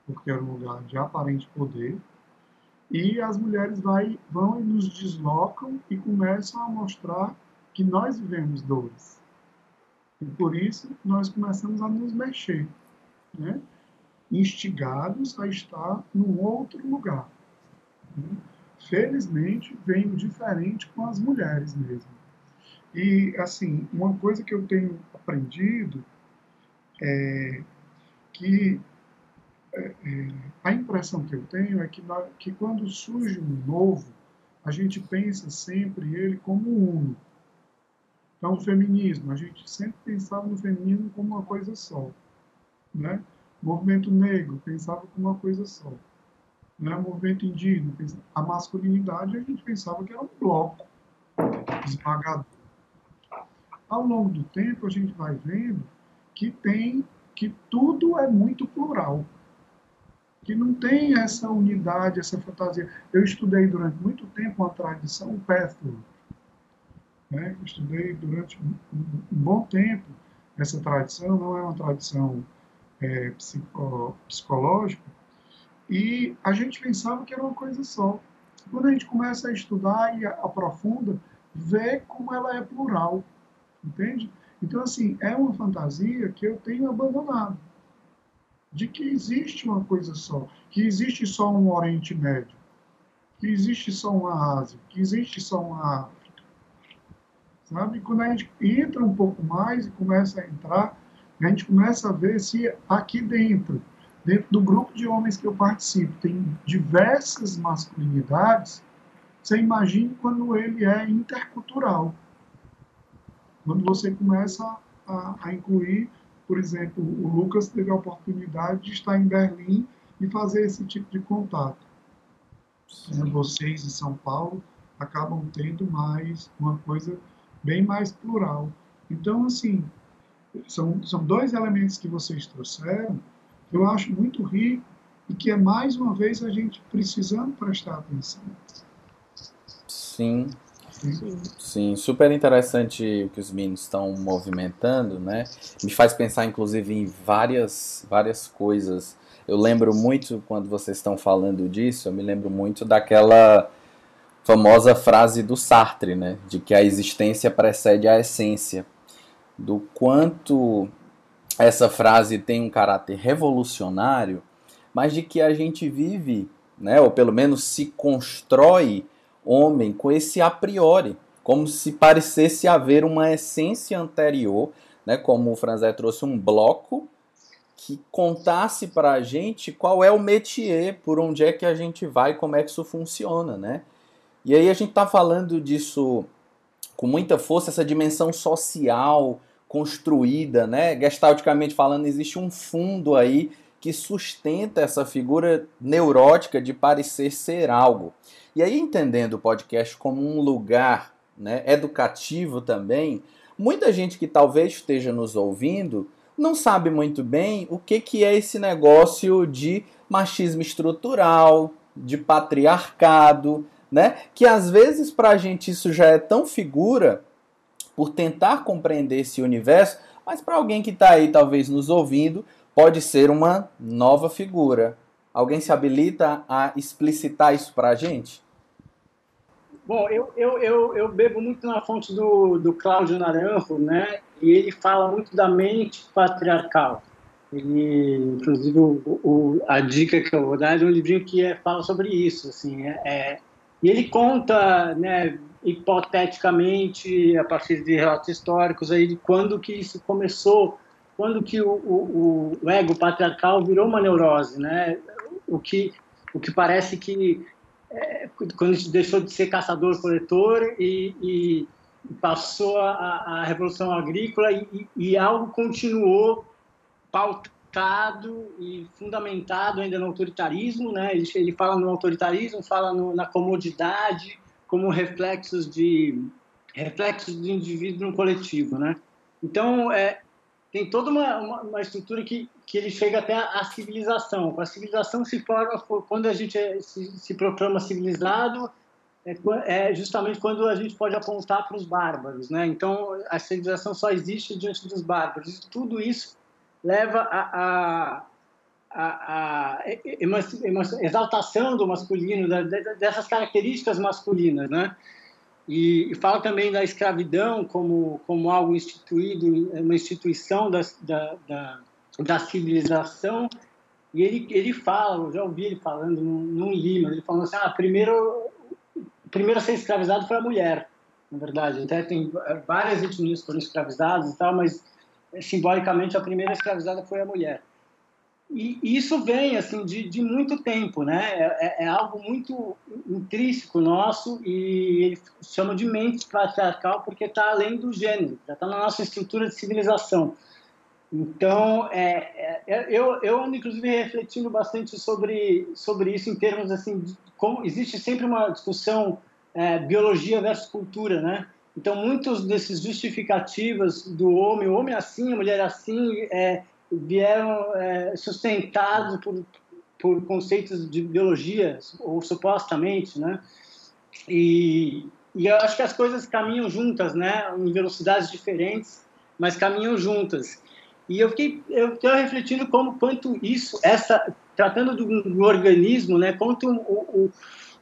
porque era um lugar de aparente poder, e as mulheres vai, vão e nos deslocam e começam a mostrar que nós vivemos dores. E por isso nós começamos a nos mexer, né? instigados a estar num outro lugar. Né? felizmente, veio diferente com as mulheres mesmo. E, assim, uma coisa que eu tenho aprendido é que é, é, a impressão que eu tenho é que, na, que quando surge um novo, a gente pensa sempre ele como uno. Então, o feminismo, a gente sempre pensava no feminismo como uma coisa só. Né? O movimento negro pensava como uma coisa só né, movimento indígena, a masculinidade a gente pensava que era um bloco esmagador. Ao longo do tempo a gente vai vendo que tem que tudo é muito plural, que não tem essa unidade, essa fantasia. Eu estudei durante muito tempo uma tradição Pathway, né? estudei durante um, bom tempo essa tradição, não é uma tradição é, psico, psicológica, e a gente pensava que era uma coisa só. Quando a gente começa a estudar e aprofunda, vê como ela é plural, entende? Então, assim, é uma fantasia que eu tenho abandonado. De que existe uma coisa só, que existe só um Oriente Médio, que existe só uma Ásia, que existe só uma África. Sabe? Quando a gente entra um pouco mais e começa a entrar, a gente começa a ver se aqui dentro dentro do grupo de homens que eu participo, tem diversas masculinidades, você imagine quando ele é intercultural. Quando você começa a, a incluir, por exemplo, o Lucas teve a oportunidade de estar em Berlim e fazer esse tipo de contato. Sim. Vocês em São Paulo acabam tendo mais uma coisa bem mais plural. Então, assim, são, são dois elementos que vocês trouxeram eu acho muito rico e que é mais uma vez a gente precisando prestar atenção. Sim. Sim. Super interessante o que os meninos estão movimentando, né? Me faz pensar, inclusive, em várias, várias coisas. Eu lembro muito, quando vocês estão falando disso, eu me lembro muito daquela famosa frase do Sartre, né? De que a existência precede a essência. Do quanto essa frase tem um caráter revolucionário, mas de que a gente vive né? Ou pelo menos se constrói homem com esse a priori, como se parecesse haver uma essência anterior, né? Como o Franzé trouxe um bloco que contasse para a gente qual é o métier, por onde é que a gente vai, como é que isso funciona, né? E aí a gente está falando disso com muita força, essa dimensão social construída, né? Gestalticamente falando, existe um fundo aí que sustenta essa figura neurótica de parecer ser algo. E aí, entendendo o podcast como um lugar né, educativo também, muita gente que talvez esteja nos ouvindo não sabe muito bem o que, que é esse negócio de machismo estrutural, de patriarcado, né? Que às vezes para a gente isso já é tão figura por tentar compreender esse universo, mas para alguém que está aí talvez nos ouvindo, pode ser uma nova figura. Alguém se habilita a explicitar isso para a gente? Bom, eu, eu, eu, eu, bebo muito na fonte do, do Cláudio Naranjo, né? E ele fala muito da mente patriarcal. Ele, inclusive, o, o, a dica que eu vou dar é um livrinho que é, fala sobre isso, assim. É, é, e ele conta, né, hipoteticamente, a partir de relatos históricos, aí, quando que isso começou quando que o, o, o, ego patriarcal virou uma neurose, né? O que, o que parece que é, quando a gente deixou de ser caçador-coletor e, e, passou a, a, revolução agrícola e, e, algo continuou pautado e fundamentado ainda no autoritarismo, né? Ele, ele fala no autoritarismo, fala no, na comodidade como reflexos de reflexos do indivíduo no coletivo, né? Então, é, tem toda uma, uma, uma, estrutura que, que ele chega até a, a, civilização. A civilização se forma quando a gente é, se, se, proclama civilizado, é, é, justamente quando a gente pode apontar para os bárbaros. Né? Então, a civilização só existe diante dos bárbaros. Tudo isso leva a, a, a, a exaltação do masculino, dessas características masculinas. Né? E, fala também da escravidão como, como algo instituído, uma instituição da, da, da, da civilização. E ele, ele fala, eu já ouvi ele falando, num, livro, ele falando assim, ah, primeiro, primeiro a ser escravizado foi a mulher, na verdade. Até tem várias etnias que foram escravizadas e tal, mas simbolicamente a primeira escravizada foi a mulher. E isso vem assim de, de muito tempo, né? É, é, é, algo muito intrínseco nosso e ele chama de mente patriarcal porque está além do gênero, já está na nossa estrutura de civilização. Então, é, é, é, eu, eu ando inclusive refletindo bastante sobre sobre isso em termos assim, de como existe sempre uma discussão é, biologia versus cultura, né? Então, muitos desses justificativas do homem, o homem assim, a mulher assim, é, vieram é, sustentados por, por conceitos de biologia, ou supostamente, né? E, e eu acho que as coisas caminham juntas, né? Em velocidades diferentes, mas caminham juntas. E eu fiquei, eu fiquei refletindo como quanto isso, essa tratando do, do organismo, né? Quanto o, o,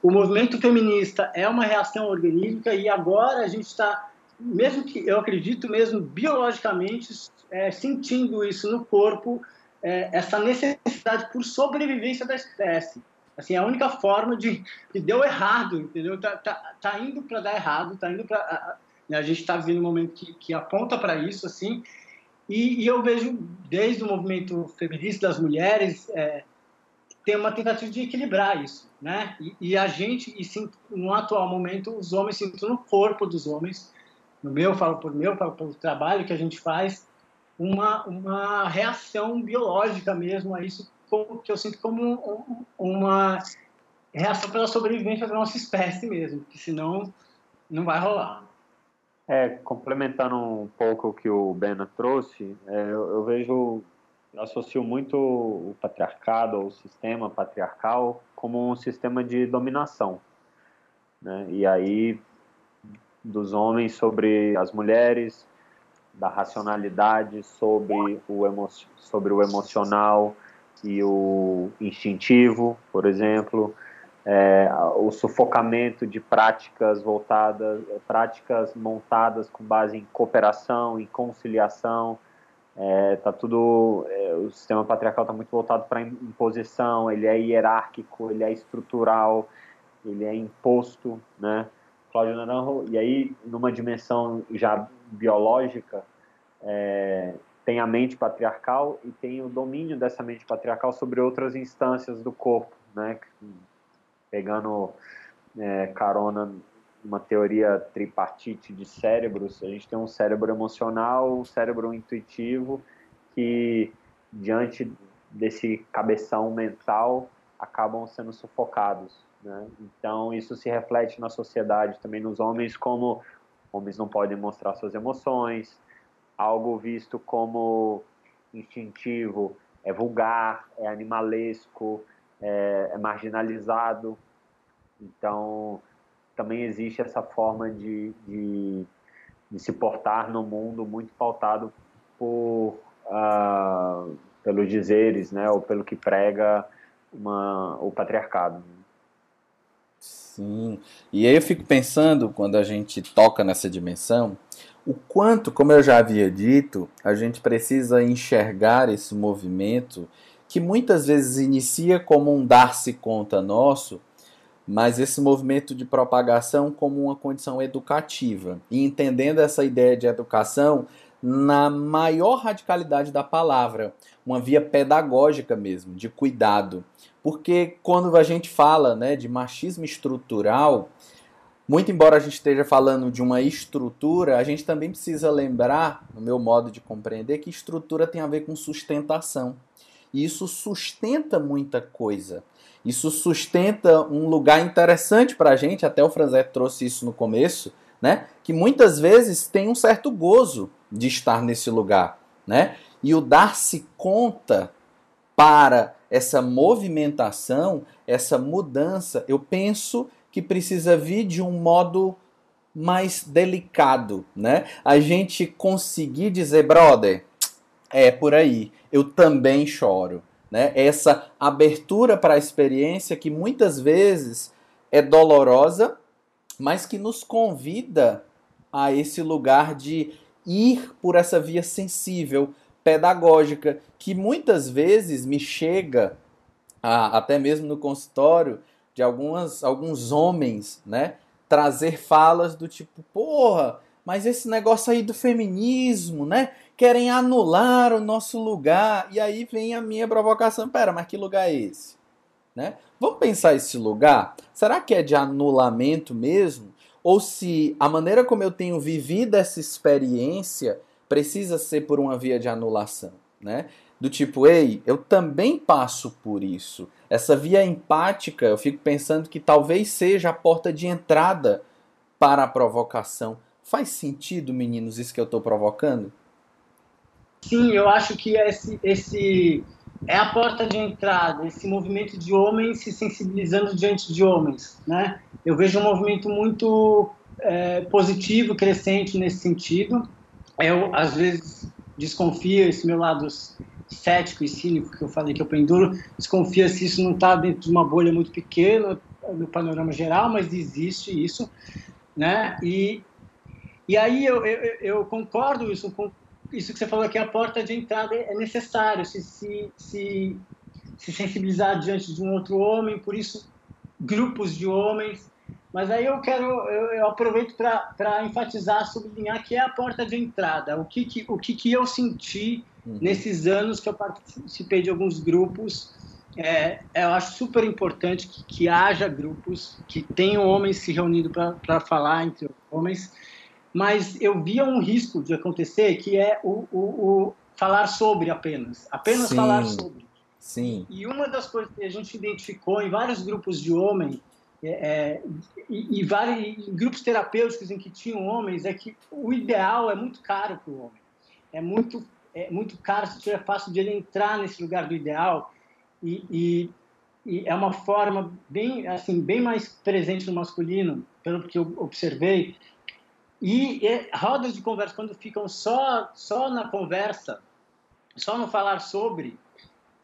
o movimento feminista é uma reação orgânica e agora a gente está mesmo que eu acredito mesmo biologicamente é, sentindo isso no corpo, é, essa necessidade por sobrevivência da espécie. Assim, a única forma de, de deu errado, entendeu? Tá, tá, tá indo para dar errado, tá indo para a, a gente está vivendo um momento que, que aponta para isso, assim. E, e, eu vejo desde o movimento feminista das mulheres é, tem uma tentativa de equilibrar isso, né? E, e a gente, e sim, no atual momento, os homens sinto no corpo dos homens, no meu, falo por meu, falo pelo trabalho que a gente faz, uma, uma reação biológica mesmo a isso, que eu sinto como uma reação pela sobrevivência da nossa espécie mesmo, porque senão não vai rolar. É, complementando um pouco o que o Bena trouxe, é, eu, eu, vejo, eu associo muito o patriarcado ou o sistema patriarcal como um sistema de dominação. Né? E aí, dos homens sobre as mulheres, da racionalidade sobre o, emo sobre o emocional e o instintivo, por exemplo, é, o sufocamento de práticas voltadas, práticas montadas com base em cooperação, em conciliação, é, tá tudo é, o sistema patriarcal está muito voltado para imposição ele é hierárquico ele é estrutural ele é imposto né Cláudio Naranjo e aí numa dimensão já biológica é, tem a mente patriarcal e tem o domínio dessa mente patriarcal sobre outras instâncias do corpo né pegando é, carona uma teoria tripartite de cérebros. A gente tem um cérebro emocional, um cérebro intuitivo, que diante desse cabeção mental acabam sendo sufocados. Né? Então isso se reflete na sociedade também nos homens como homens não podem mostrar suas emoções, algo visto como instintivo é vulgar, é animalesco, é, é marginalizado. Então também existe essa forma de, de, de se portar no mundo muito pautado por uh, pelos dizeres, né, ou pelo que prega uma, o patriarcado. Sim, e aí eu fico pensando, quando a gente toca nessa dimensão, o quanto, como eu já havia dito, a gente precisa enxergar esse movimento que muitas vezes inicia como um dar-se conta nosso, mas esse movimento de propagação como uma condição educativa. E entendendo essa ideia de educação na maior radicalidade da palavra, uma via pedagógica mesmo, de cuidado. Porque quando a gente fala né, de machismo estrutural, muito embora a gente esteja falando de uma estrutura, a gente também precisa lembrar, no meu modo de compreender, que estrutura tem a ver com sustentação. E isso sustenta muita coisa. Isso sustenta um lugar interessante para a gente, até o Franzé trouxe isso no começo, né? que muitas vezes tem um certo gozo de estar nesse lugar. Né? E o dar-se conta para essa movimentação, essa mudança, eu penso que precisa vir de um modo mais delicado, né? A gente conseguir dizer, brother, é por aí, eu também choro, né? Essa abertura para a experiência que muitas vezes é dolorosa, mas que nos convida a esse lugar de ir por essa via sensível, pedagógica, que muitas vezes me chega a, até mesmo no consultório de algumas, alguns homens, né? Trazer falas do tipo, porra, mas esse negócio aí do feminismo, né? Querem anular o nosso lugar. E aí vem a minha provocação: pera, mas que lugar é esse? Né? Vamos pensar esse lugar? Será que é de anulamento mesmo? Ou se a maneira como eu tenho vivido essa experiência precisa ser por uma via de anulação, né? Do tipo, ei, eu também passo por isso. Essa via empática, eu fico pensando que talvez seja a porta de entrada para a provocação Faz sentido, meninos, isso que eu estou provocando? Sim, eu acho que esse, esse é a porta de entrada, esse movimento de homens se sensibilizando diante de homens. Né? Eu vejo um movimento muito é, positivo, crescente nesse sentido. Eu, às vezes, desconfio, esse meu lado cético e cínico que eu falei que eu penduro, desconfia se isso não está dentro de uma bolha muito pequena no panorama geral, mas existe isso. Né? E e aí eu, eu, eu concordo isso isso que você falou que a porta de entrada é necessário se, se, se, se sensibilizar diante de um outro homem, por isso grupos de homens. Mas aí eu quero, eu, eu aproveito para enfatizar, sublinhar que é a porta de entrada. O que, que o que, que eu senti uhum. nesses anos que eu participei de alguns grupos. É, eu acho super importante que, que haja grupos, que tenham homens se reunindo para falar entre homens mas eu via um risco de acontecer que é o, o, o falar sobre apenas, apenas Sim. falar sobre. Sim. E uma das coisas que a gente identificou em vários grupos de homens é, é, e, e, vários em grupos terapêuticos em que tinham homens é que o ideal é muito caro para o homem. É muito é muito caro se tiver fácil de ele entrar nesse lugar do ideal e, e, e, é uma forma bem assim bem mais presente no masculino pelo que eu observei e, e rodas de conversa, quando ficam só, só na conversa, só no falar sobre,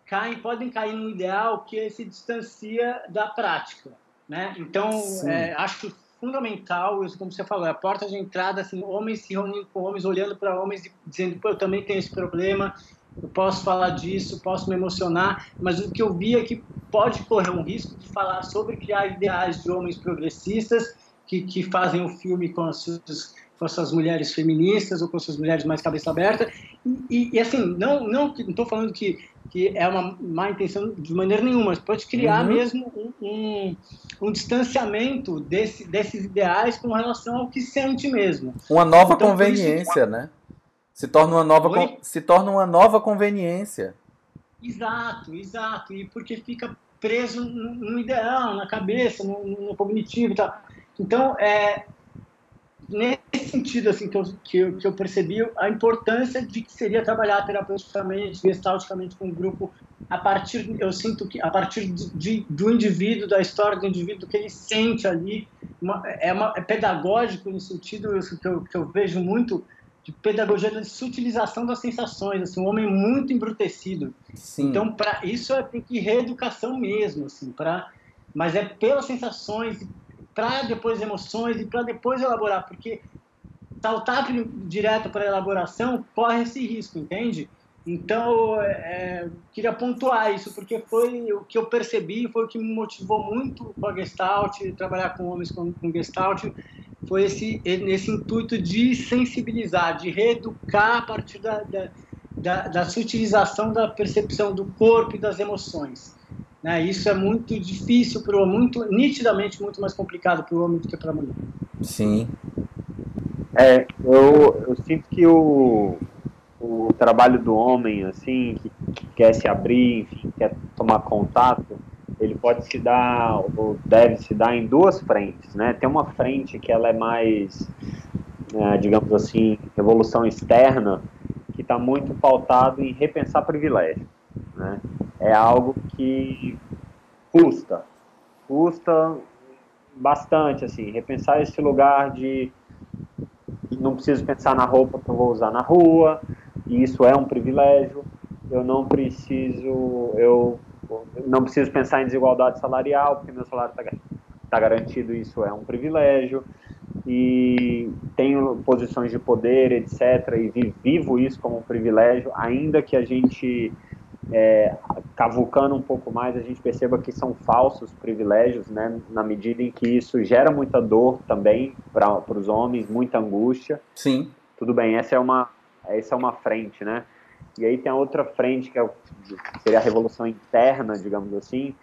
caem, podem cair num ideal que se distancia da prática. Né? Então, é, acho fundamental, isso como você falou, é a porta de entrada, assim, homens se reunindo com homens, olhando para homens e dizendo, pô, eu também tenho esse problema, eu posso falar disso, posso me emocionar, mas o que eu vi é que pode correr um risco de falar sobre criar ideais de homens progressistas que, que fazem o filme com as suas com essas mulheres feministas ou com essas mulheres mais cabeça aberta e, e assim não não estou falando que que é uma má intenção de maneira nenhuma, mas pode criar uhum. mesmo um, um, um, distanciamento desse, desses ideais com relação ao que sente mesmo. Uma nova então, conveniência, isso... né? Se torna uma nova, se torna uma nova conveniência. Exato, exato. E porque fica preso no, no ideal, na cabeça, no, no cognitivo e tal. Então, é, nesse sentido assim que eu, que eu, que eu percebi a importância de que seria trabalhar terapeuticamente, gestalticamente com o um grupo a partir eu sinto que a partir de, de, do indivíduo, da história do indivíduo, que ele sente ali, uma, é, uma, é pedagógico no sentido que eu, que eu vejo muito de pedagogia da sutilização das sensações, assim, um homem muito embrutecido. Sim. Então, para isso é tem que reeducação mesmo, assim, para mas é pelas sensações, para depois emoções e para depois elaborar, porque saltar direto para elaboração corre esse risco, entende? Então, é, queria pontuar isso, porque foi o que eu percebi, foi o que me motivou muito com a Gestalt, trabalhar com homens com, com Gestalt, foi esse, esse intuito de sensibilizar, de reeducar a partir da, da, da, da sutilização da percepção do corpo e das emoções. Né? Isso é muito difícil para o homem, muito, nitidamente muito mais complicado para o homem do que para a mulher. Sim. É, eu, eu sinto que o, o trabalho do homem, assim, que, que quer se abrir, enfim, quer tomar contato, ele pode se dar, ou deve se dar em duas frentes, né? Tem uma frente que ela é mais, é, digamos assim, revolução externa, que está muito pautado em repensar privilégio, né? É algo que custa, custa bastante, assim, repensar esse lugar de não preciso pensar na roupa que eu vou usar na rua, e isso é um privilégio, eu não preciso, eu não preciso pensar em desigualdade salarial, porque meu salário está tá garantido, isso é um privilégio, e tenho posições de poder, etc., e vivo isso como um privilégio, ainda que a gente é, cavucando um pouco mais, a gente perceba que são falsos privilégios, né, na medida em que isso gera muita dor também para os homens, muita angústia. Sim. Tudo bem, essa é uma, essa é uma frente, né? E aí tem a outra frente, que é, seria a revolução interna, digamos assim,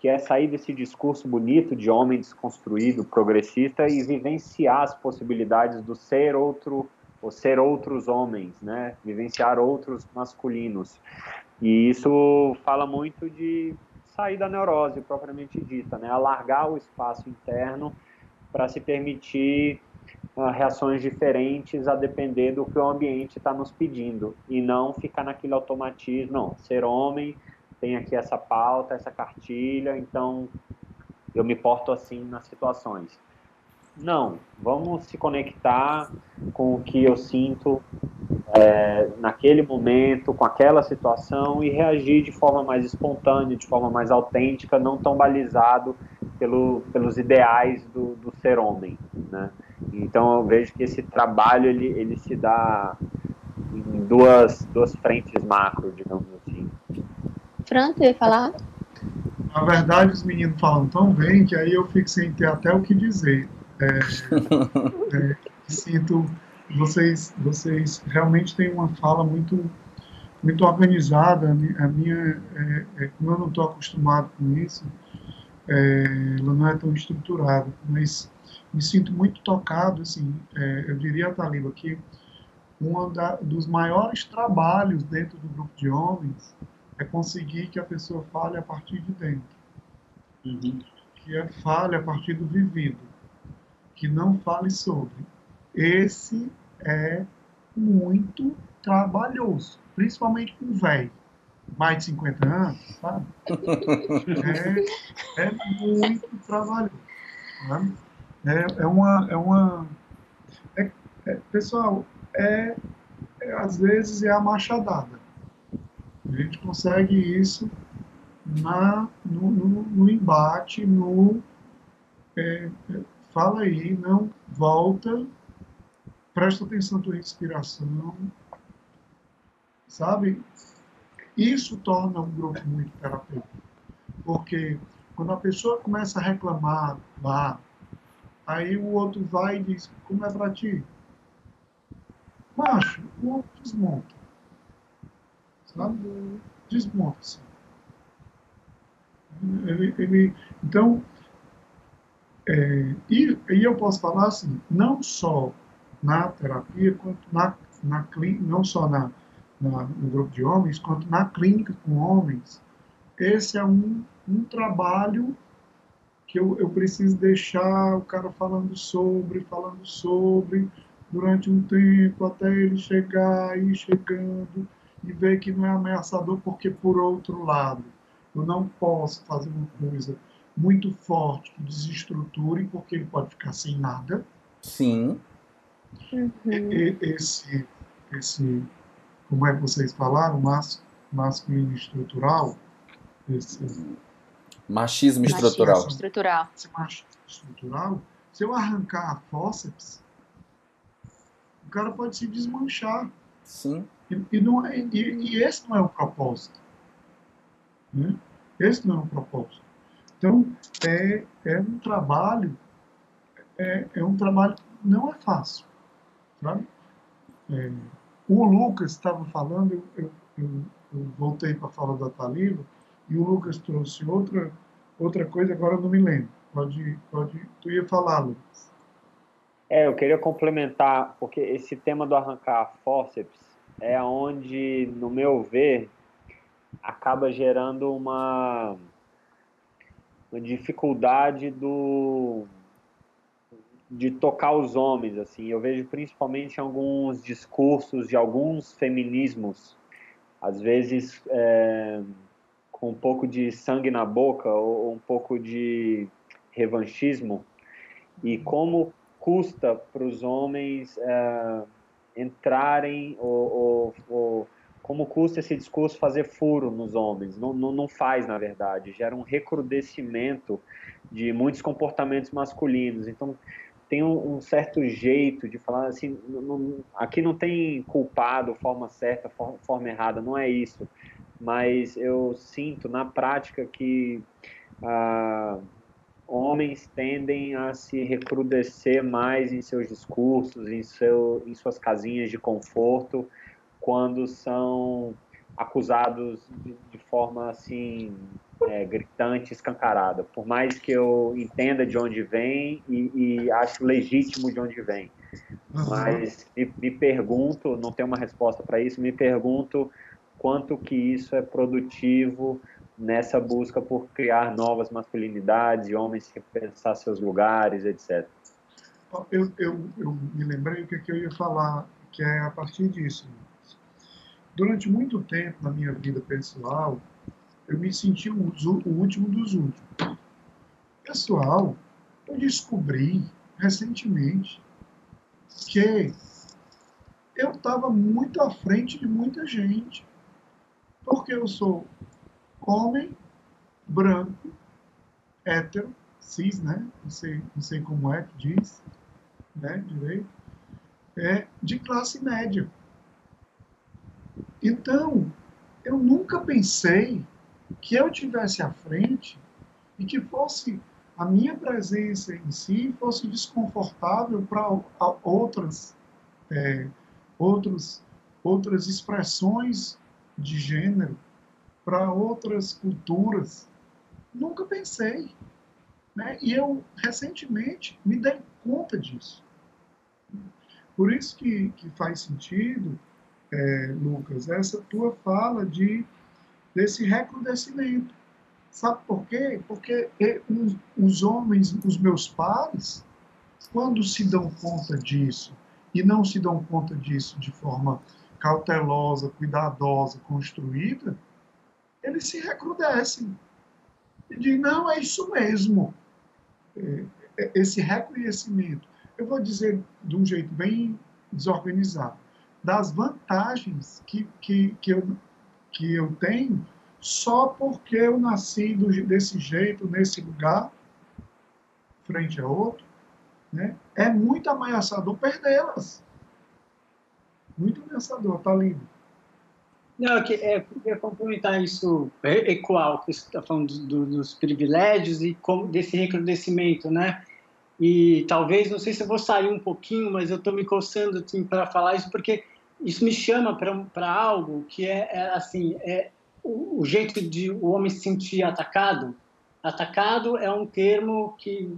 que é sair desse discurso bonito de homem desconstruído, progressista, e vivenciar as possibilidades do ser outro, ou ser outros homens, né? Vivenciar outros masculinos. E isso fala muito de sair da neurose propriamente dita, né? alargar o espaço interno para se permitir uh, reações diferentes a depender do que o ambiente está nos pedindo e não ficar naquele automatismo, não, ser homem, tem aqui essa pauta, essa cartilha, então eu me porto assim nas situações. Não, vamos se conectar com o que eu sinto é, naquele momento, com aquela situação e reagir de forma mais espontânea, de forma mais autêntica, não tão balizado pelo, pelos ideais do, do ser homem, né? Então eu vejo que esse trabalho ele, ele se dá em duas, duas frentes macro, digamos assim. Fran, você ia falar? Na verdade, os meninos falam tão bem que aí eu fico sem ter até o que dizer. É, é, sinto vocês vocês realmente têm uma fala muito muito organizada. A minha, é, é, como eu não estou acostumado com isso, é, ela não é tão estruturada, mas me sinto muito tocado, assim, é, eu diria, Taliba, que um dos maiores trabalhos dentro do grupo de homens é conseguir que a pessoa fale a partir de dentro. Uhum. Que fale a partir do vivido que não fale sobre. Esse é muito trabalhoso, principalmente com velho, mais de 50 anos, sabe? É, é muito trabalhoso. Sabe? É, é uma. É uma é, é, pessoal, é, é, às vezes é a machadada. A gente consegue isso na, no, no, no embate, no, é, fala aí, não volta, presta atenção na tua respiração, sabe? Isso torna um grupo muito terapêutico, porque quando a pessoa começa a reclamar lá, aí o outro vai e diz, como é para ti? Macho, o outro desmonta. Sabe? Desmonta-se. Ele, ele, então, é, e, e, eu posso falar assim, não só na terapia, quanto na, na não só na, na, no grupo de homens, quanto na clínica com homens, esse é um, um trabalho que eu, eu preciso deixar o cara falando sobre, falando sobre, durante um tempo, até ele chegar, ir chegando, e ver que não é ameaçador, porque, por outro lado, eu não posso fazer uma coisa muito forte que desestruture, porque ele pode ficar sem nada. Sim. Uhum. E, esse, esse, como é que vocês falaram, mas, masculino estrutural, esse machismo estrutural. Machismo estrutural. Esse machismo estrutural, se eu arrancar a fórceps, o cara pode se desmanchar. Sim. E, e, não é, e, e esse não é o propósito. Né? Esse não é o propósito. Então, é, é um trabalho, é, é um trabalho não é fácil. Sabe? É, o Lucas estava falando, eu, eu, eu, voltei para a fala da Talila, e o Lucas trouxe outra, outra coisa, agora eu não me lembro. Pode, pode, tu ia falar, Lucas. É, eu queria complementar, porque esse tema do arrancar fórceps é onde, no meu ver, acaba gerando uma, uma dificuldade do de tocar os homens assim. Eu vejo principalmente alguns discursos de alguns feminismos às vezes é, com um pouco de sangue na boca ou um pouco de revanchismo. E como custa para os homens é, entrarem ou, ou, ou, como custa esse discurso fazer furo nos homens? Não, não, não faz na verdade. Gera um recrudescimento de muitos comportamentos masculinos. Então tem um, um, certo jeito de falar assim, não, não, aqui não tem culpado, forma certa, forma, forma errada, não é isso. Mas eu sinto na prática que ah, homens tendem a se recrudescer mais em seus discursos, em, seu, em suas casinhas de conforto, quando são acusados de, de forma assim é, gritante, escancarada. Por mais que eu entenda de onde vem e, e acho legítimo de onde vem, uhum. mas me, me pergunto, não tenho uma resposta para isso, me pergunto quanto que isso é produtivo nessa busca por criar novas masculinidades, homens repensar seus lugares, etc. Eu, eu, eu me lembrei o que, que eu ia falar, que é a partir disso. Durante muito tempo na minha vida pessoal, eu me senti o, o último dos últimos. Pessoal, eu descobri recentemente que eu estava muito à frente de muita gente porque eu sou homem, branco, hétero, cis, né? Não sei, não sei como é que diz, né? Direito. É de classe média. Então, eu nunca pensei que eu tivesse à frente e que fosse a minha presença em si fosse desconfortável para outras é, outras expressões de gênero para outras culturas. Nunca pensei. Né? E eu, recentemente, me dei conta disso. Por isso que, que faz sentido, é, Lucas, essa tua fala de desse recrudescimento. Sabe por quê? Porque os, homens, os meus pares, quando se dão conta disso, e não se dão conta disso de forma cautelosa, cuidadosa, construída, eles se recrudescem. E dizem, não, é isso mesmo. É, é, esse reconhecimento, eu vou dizer de um jeito bem desorganizado, das vantagens que, que, que, eu, que eu tenho só porque eu nasci desse jeito, nesse lugar, frente a outro, né? É muito ameaçador perdê-las. Muito ameaçador, tá lindo. Não, é, é, queria complementar isso, é, o que você está falando do, dos privilégios e como, desse recrudescimento, né? E talvez, não sei se eu vou sair um pouquinho, mas eu estou me coçando assim, para falar isso, porque isso me chama para algo que é, é assim, é o, o, jeito de o homem se sentir atacado. Atacado é um termo que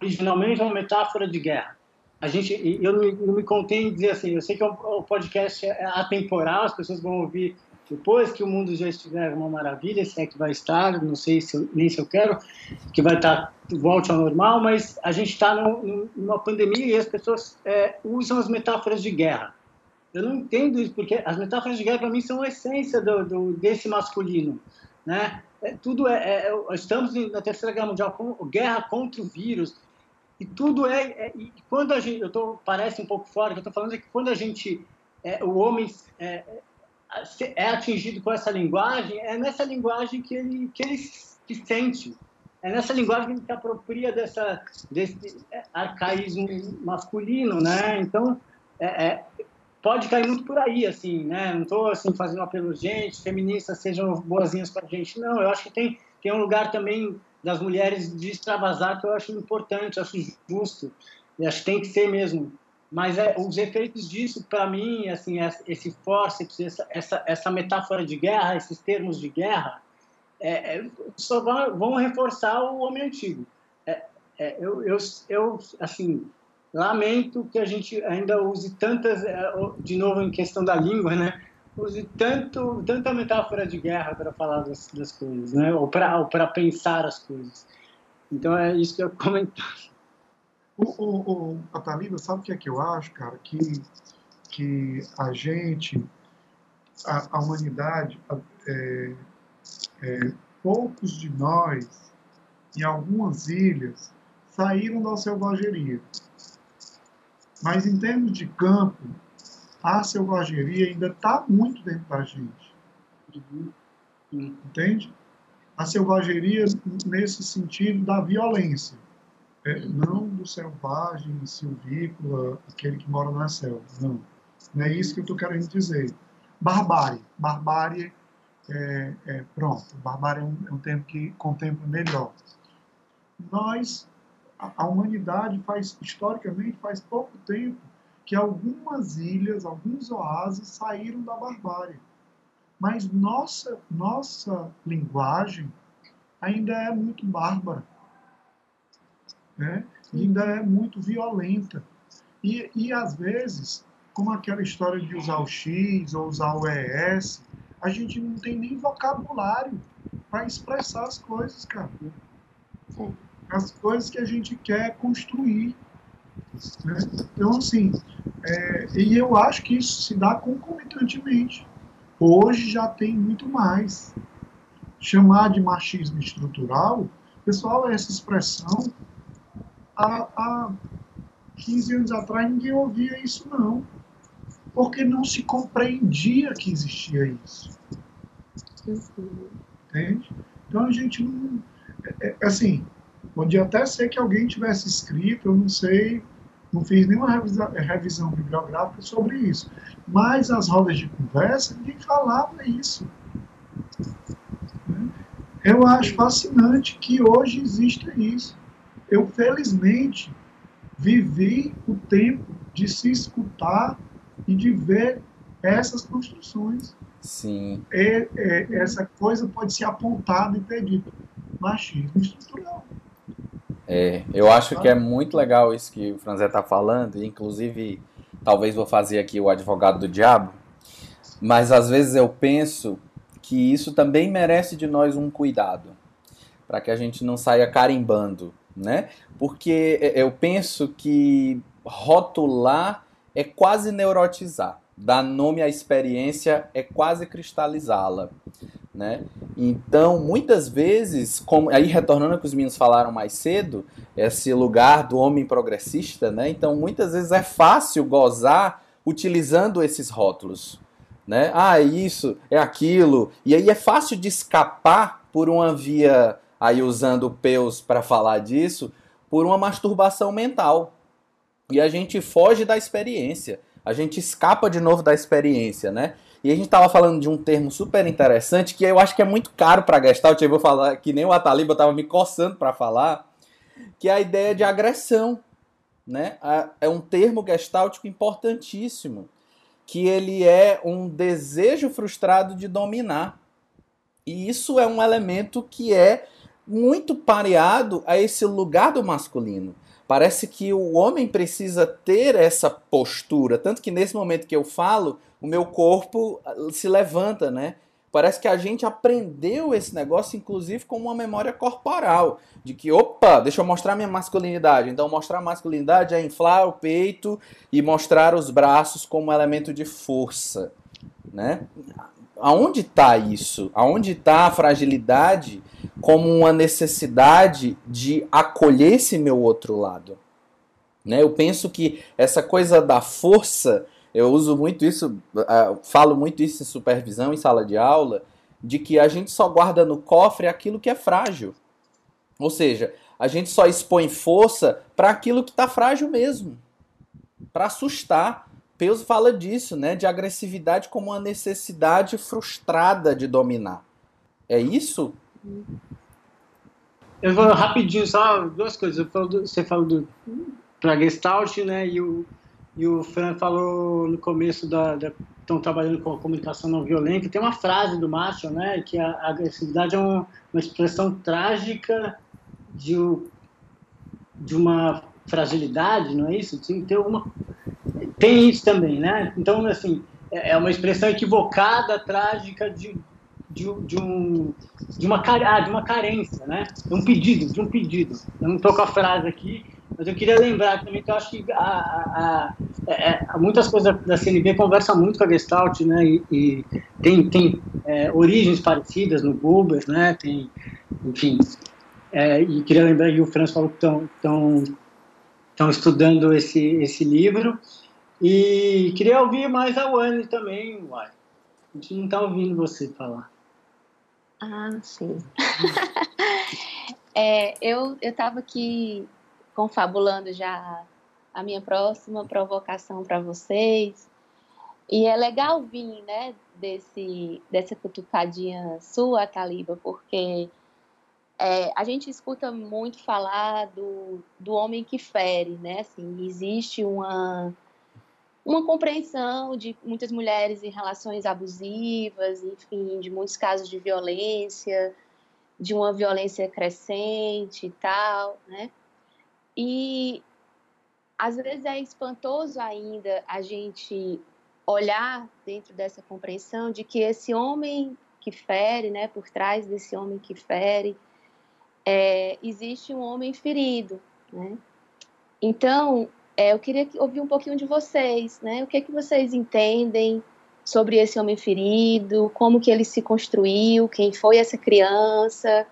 originalmente é uma metáfora de guerra. A gente, eu não, não me contei em dizer assim, eu sei que o podcast é atemporal, as pessoas vão ouvir depois que o mundo já estiver uma maravilha, se é que vai estar, não sei se eu, nem se eu quero, que vai estar volte ao normal, mas a gente está numa pandemia e as pessoas é, usam as metáforas de guerra. Eu não entendo isso, porque as metáforas de guerra, para mim, são a essência do, do, desse masculino. Né? É, tudo é, é, Estamos na Terceira Guerra Mundial, com, guerra contra o vírus, e tudo é. é e quando a gente. Eu tô, parece um pouco fora, que eu estou falando é que quando a gente. É, o homem é, é, atingido com essa linguagem, é nessa linguagem que ele, que ele se sente. É nessa linguagem que ele se apropria dessa, desse arcaísmo masculino, né? Então, é, é, pode cair muito por aí, assim, né? Não estou assim fazendo apelo gente, feministas sejam boazinhas com a gente, não. Eu acho que tem tem um lugar também das mulheres de extravasar que eu acho importante, acho justo, e acho que tem que ser mesmo. Mas é, os efeitos disso, para mim, assim, esse forceps, essa, essa, essa metáfora de guerra, esses termos de guerra, é, é, só vão, vão, reforçar o homem antigo. É, é, eu, eu, eu, assim, lamento que a gente ainda use tantas, é, de novo em questão da língua, né? Use tanto, tanta metáfora de guerra para falar das, das, coisas, né? Ou para pensar as coisas. Então é isso que eu comentar. O, o, o Atalina, sabe o que é que eu acho, cara? Que, que a gente, a, a humanidade, é, é, poucos de nós, em algumas ilhas, saíram da selvageria. Mas em termos de campo, a selvageria ainda está muito dentro da gente. Entende? A selvageria nesse sentido da violência. É, não do selvagem, silvícola, aquele que mora na selva. Não. Não é isso que eu estou querendo dizer. Barbárie. Barbárie é, é, pronto, barbárie é um, é um termo que contempla melhor. Nós, a, a, humanidade faz, historicamente, faz pouco tempo que algumas ilhas, alguns oásis saíram da barbárie. Mas nossa, nossa linguagem ainda é muito bárbara. Né? Ainda é muito violenta. E, e, às vezes, como aquela história de usar o X ou usar o ES, a gente não tem nem vocabulário para expressar as coisas, cara. Sim. As coisas que a gente quer construir. Né? Então, assim, é, e eu acho que isso se dá concomitantemente. Hoje já tem muito mais. Chamar de machismo estrutural, pessoal, essa expressão, há, há 15 anos atrás ninguém ouvia isso, não porque não se compreendia que existia isso. Entende? Então a gente não. É, é, assim, pode até ser que alguém tivesse escrito, eu não sei, não fiz nenhuma revisão, revisão bibliográfica sobre isso. Mas as rodas de conversa, ninguém falava isso. Eu acho fascinante que hoje exista isso. Eu, felizmente, vivi o tempo de se escutar e de ver essas construções. Sim. É, é, essa coisa pode ser apontada e ter dito machismo estrutural. É, eu acho que é muito legal isso que o Franzé está falando, e inclusive talvez vou fazer aqui o advogado do diabo, mas às vezes eu penso que isso também merece de nós um cuidado, para que a gente não saia carimbando, né? Porque eu penso que rotular é quase neurotizar. Dar nome à experiência é quase cristalizá-la. Né? Então, muitas vezes, como aí retornando ao que os meninos falaram mais cedo, esse lugar do homem progressista, né? Então, muitas vezes é fácil gozar utilizando esses rótulos, né? Ah, é isso, é aquilo, e aí é fácil de escapar por uma via aí usando Peus para falar disso, por uma masturbação mental e a gente foge da experiência. A gente escapa de novo da experiência, né? E a gente estava falando de um termo super interessante que eu acho que é muito caro para Gestalt. Eu vou falar que nem o Ataliba estava me coçando para falar, que é a ideia de agressão. Né? É um termo gestáltico importantíssimo, que ele é um desejo frustrado de dominar. E isso é um elemento que é muito pareado a esse lugar do masculino. Parece que o homem precisa ter essa postura, tanto que nesse momento que eu falo, o meu corpo ah, se levanta, né? Parece que a gente aprendeu esse negócio, inclusive, com uma memória corporal. De que, opa, deixa eu mostrar minha masculinidade. Então, mostrar masculinidade é inflar o peito e mostrar os braços como elemento de força. Né? Aonde está isso? Aonde está a fragilidade como uma necessidade de acolher esse meu outro lado? Né? Eu penso que essa coisa da força eu uso muito isso, uh, falo muito isso em supervisão, em sala de aula, de que a gente só guarda no cofre aquilo que é frágil. Ou seja, a gente só expõe força para aquilo que está frágil mesmo, para assustar. Peus fala disso, né, de agressividade como uma necessidade frustrada de dominar. É isso? Eu vou rapidinho só duas coisas. Você falou do para Gestalt, né, e o e o Fran falou no começo da, da estão trabalhando com a comunicação não violenta. Tem uma frase do Marshall, né, que a, agressividade é uma, uma expressão trágica de, de uma fragilidade, não é isso? Tem, tem, uma, tem isso também, né? Então, assim, é, é uma expressão equivocada, trágica de, de, de, um, de, uma, ah, de uma carência, né? De um pedido, de um pedido. Eu não estou com a frase aqui, mas eu queria lembrar também que eu acho que a, a, a, é, é, muitas coisas da CNV conversam muito com a Gestalt, né? E, e tem, tem é, origens parecidas no Buber, né? Tem, enfim. É, e queria lembrar que o Franz falou que estão estão estudando esse, esse livro. E queria ouvir mais a Wani também, uai. A gente não está ouvindo você falar. Ah, sim. é, eu estava aqui confabulando já a minha próxima provocação para vocês. E é legal vir, né, desse, dessa cutucadinha sua, Taliba, porque é, a gente escuta muito falar do, do homem que fere, né? Assim, existe uma, uma compreensão de muitas mulheres em relações abusivas, enfim, de muitos casos de violência, de uma violência crescente e tal, né? E às vezes é espantoso ainda a gente olhar dentro dessa compreensão de que esse homem que fere, né, por trás desse homem que fere, é, existe um homem ferido, né? Então, é, eu queria ouvir um pouquinho de vocês, né? O que é que vocês entendem sobre esse homem ferido? Como que ele se construiu? Quem foi essa criança?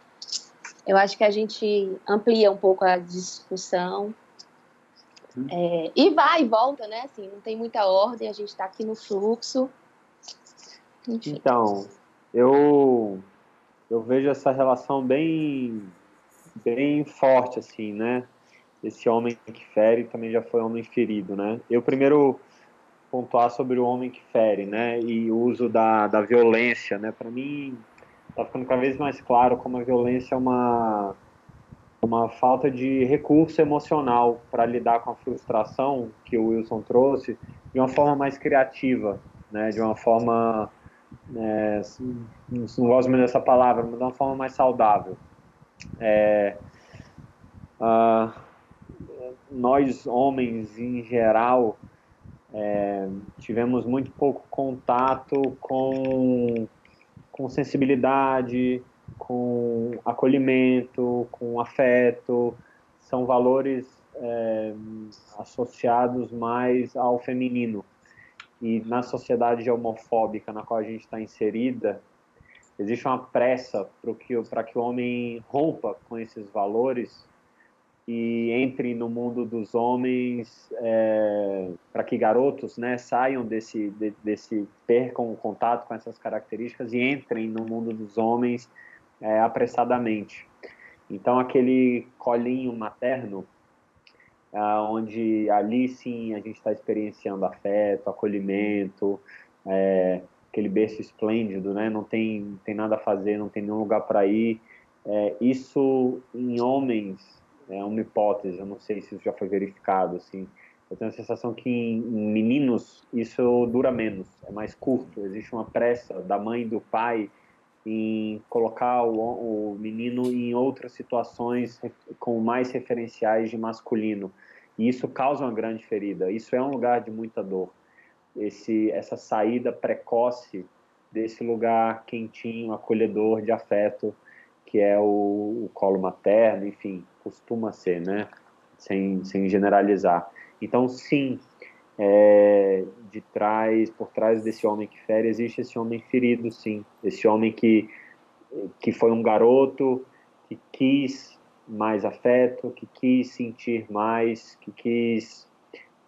eu acho que a gente amplia um pouco a discussão. É, e vai e volta, né? Assim, não tem muita ordem, a gente está aqui no fluxo. Enfim. Então, eu, eu vejo essa relação bem, bem forte, assim, né? Esse homem que fere também já foi homem ferido, né? Eu primeiro pontuar sobre o homem que fere, né? E o uso da, da violência, né? Para mim, está ficando cada vez mais claro como a violência é uma, uma falta de recurso emocional para lidar com a frustração que o Wilson trouxe de uma forma mais criativa, né, de uma forma, é, não gosto muito dessa palavra, mas de uma forma mais saudável. É, uh, nós, homens, em geral, é, tivemos muito pouco contato com com sensibilidade, com acolhimento, com afeto, são valores é, associados mais ao feminino. E na sociedade homofóbica na qual a gente está inserida, existe uma pressa para que, que o homem rompa com esses valores e entre no mundo dos homens é, para que garotos né, saiam desse, de, desse percam o contato com essas características e entrem no mundo dos homens é, apressadamente. Então aquele colinho materno ah, onde ali sim a gente está experienciando afeto, acolhimento, é, aquele berço esplêndido, né? Não tem, tem nada a fazer, não tem nenhum lugar para ir. É, isso em homens é uma hipótese, eu não sei se isso já foi verificado, assim. Eu tenho a sensação que em, meninos isso dura menos, é mais curto. Existe uma pressa da mãe e do pai em colocar o, o menino em outras situações com mais referenciais de masculino. E isso causa uma grande ferida. Isso é um lugar de muita dor esse, essa saída precoce desse lugar quentinho, acolhedor, de afeto, que é o, o colo materno, enfim, costuma ser, né? Sem, sem generalizar. Então, sim, é, de trás, por trás desse homem que fere, existe esse homem ferido, sim. Esse homem que, que foi um garoto, que quis mais afeto, que quis sentir mais, que quis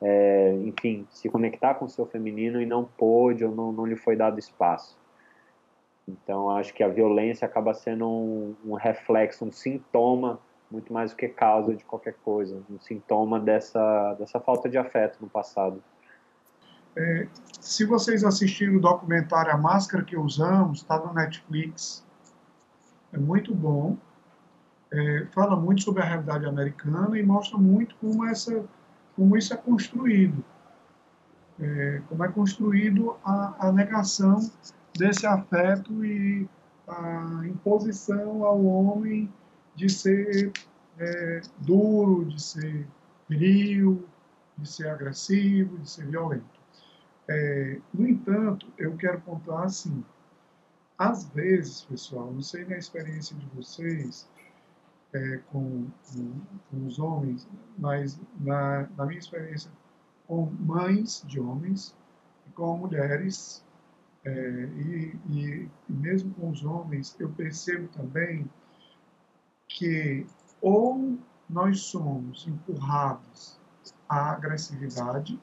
é, enfim, se conectar com o seu feminino e não pôde ou não, não lhe foi dado espaço. Então, acho que a violência acaba sendo um, um, reflexo, um sintoma, muito mais do que causa de qualquer coisa, um sintoma dessa, dessa falta de afeto no passado. É, se vocês assistiram o documentário A Máscara que Usamos, está no Netflix, é muito bom, é, fala muito sobre a realidade americana e mostra muito como essa como isso é construído, é, como é construído a, a, negação desse afeto e a imposição ao homem de ser é, duro, de ser frio, de ser agressivo, de ser violento. É, no entanto, eu quero pontuar assim, às vezes, pessoal, não sei na experiência de vocês, é, com, com, com, os homens, mas na, na, minha experiência com mães de homens e com mulheres, é, e, e, mesmo com os homens, eu percebo também que ou nós somos empurrados à agressividade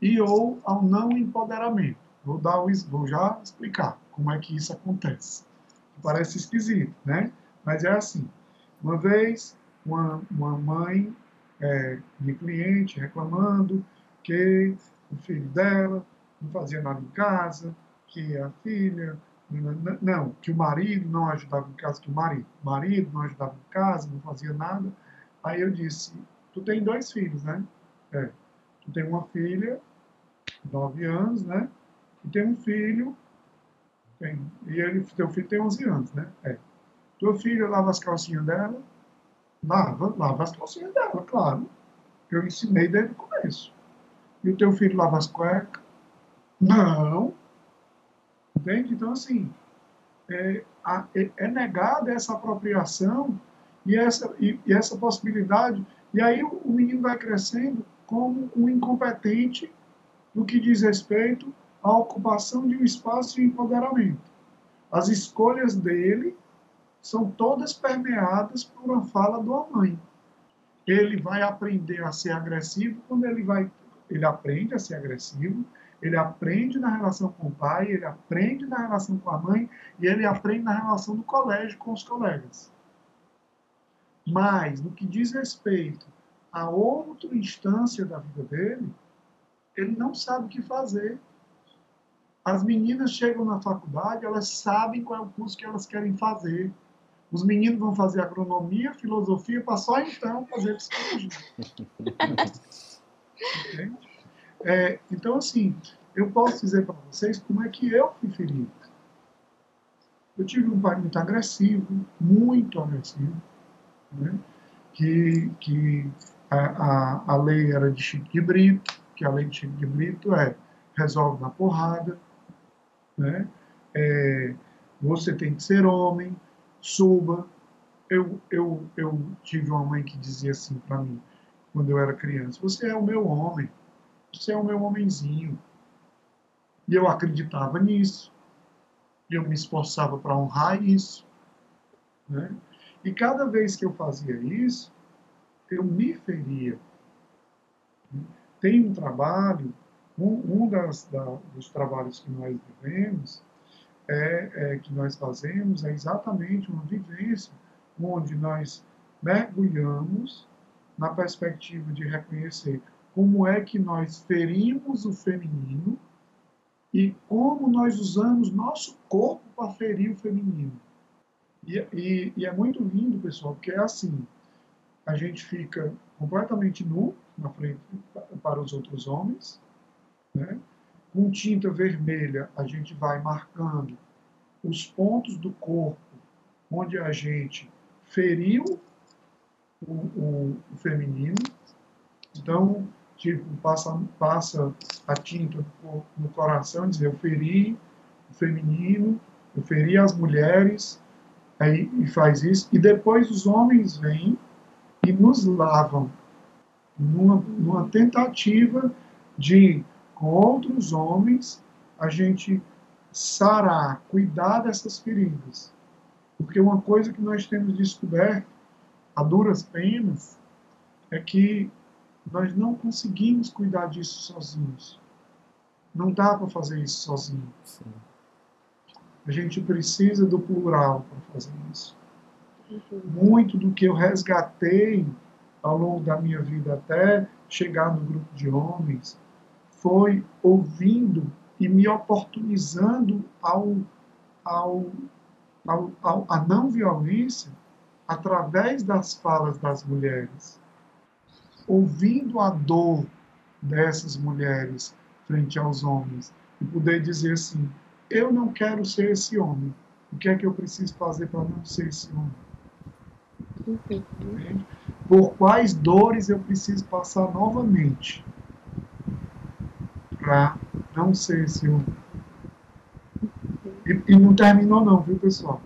e ou ao não empoderamento. Vou, dar vou já explicar como é que isso acontece. Parece esquisito, né? Mas é assim. Uma vez, uma, uma mãe é, de cliente reclamando que o filho dela não fazia nada em casa, que a filha. Não, que o marido não ajudava em casa, que o marido, marido não ajudava em casa, não fazia nada. Aí eu disse: Tu tem dois filhos, né? É. Tu tem uma filha, nove anos, né? E tem um filho, tem, e ele, teu filho tem 11 anos, né? É. Tua filha lava as calcinhas dela? Lava, lava as calcinhas dela, claro. Eu ensinei desde o começo. E o teu filho lava as cuecas? Não. Entende? Então, assim, é, é, é negada essa apropriação e essa, e, e, essa possibilidade. E aí o, o menino vai crescendo como um incompetente no que diz respeito à ocupação de um espaço de empoderamento. As escolhas dele são todas permeadas por uma fala do mãe. Ele vai aprender a ser agressivo quando ele vai, ele aprende a ser agressivo, ele aprende na relação com o pai, ele aprende na relação com a mãe e ele aprende na relação do colégio com os colegas. Mas, no que diz respeito a outra instância da vida dele, ele não sabe o que fazer. As meninas chegam na faculdade, elas sabem qual é o curso que elas querem fazer. Os meninos vão fazer agronomia, filosofia, para só então fazer psicologia. é, então, assim, eu posso dizer para vocês como é que eu fui ferido. Eu tive um pai muito agressivo, muito agressivo, né? que, que a, a, a lei era de Chico de Brito, que a lei de Chico de Brito é resolve na porrada, né? É, você tem que ser homem, suba. Eu, eu, eu tive uma mãe que dizia assim para mim, quando eu era criança: Você é o meu homem, você é o meu homenzinho. E eu acreditava nisso. E eu me esforçava para honrar isso. Né? E cada vez que eu fazia isso, eu me feria. Tem um trabalho, um, um das, da, dos trabalhos que nós vivemos, é, é, que nós fazemos é exatamente uma vivência onde nós mergulhamos na perspectiva de reconhecer como é que nós ferimos o feminino e como nós usamos nosso corpo para ferir o feminino. E, e, e, é muito lindo, pessoal, porque é assim: a gente fica completamente nu na frente para os outros homens, né? com tinta vermelha a gente vai marcando os pontos do corpo onde a gente feriu o, o, o feminino. Então, tipo, passa, passa a tinta no, coração, dizer, eu feri o feminino, eu feri as mulheres, aí, e faz isso. E depois os homens vêm e nos lavam numa, numa tentativa de, com outros homens, a gente sarar, cuidar dessas feridas. Porque uma coisa que nós temos descoberto, a duras penas, é que nós não conseguimos cuidar disso sozinhos. Não dá para fazer isso sozinho. Sim. A gente precisa do plural para fazer isso. Uhum. Muito do que eu resgatei ao longo da minha vida até chegar no grupo de homens foi ouvindo e me oportunizando ao, ao, ao, ao, a não violência através das falas das mulheres, ouvindo a dor dessas mulheres frente aos homens e poder dizer assim: eu não quero ser esse homem. O que é que eu preciso fazer para não ser esse homem? Por quais dores eu preciso passar novamente para não ser esse homem? E, e, não terminou não, viu pessoal?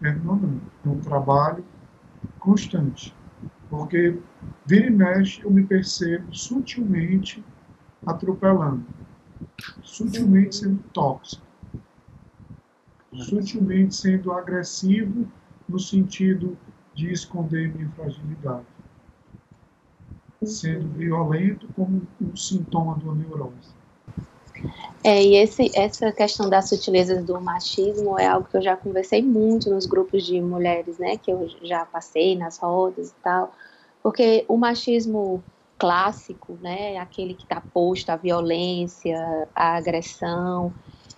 Terminou não. É um trabalho constante. Porque vira e mexe eu me percebo sutilmente atropelando. Sutilmente sendo tóxico. Sutilmente sendo agressivo no sentido de esconder minha fragilidade. Sendo violento como um sintoma de uma neurose. É, e esse, essa questão das sutilezas do machismo é algo que eu já conversei muito nos grupos de mulheres, né, que eu já passei nas rodas e tal, porque o machismo clássico, né, aquele que está posto à violência, à agressão,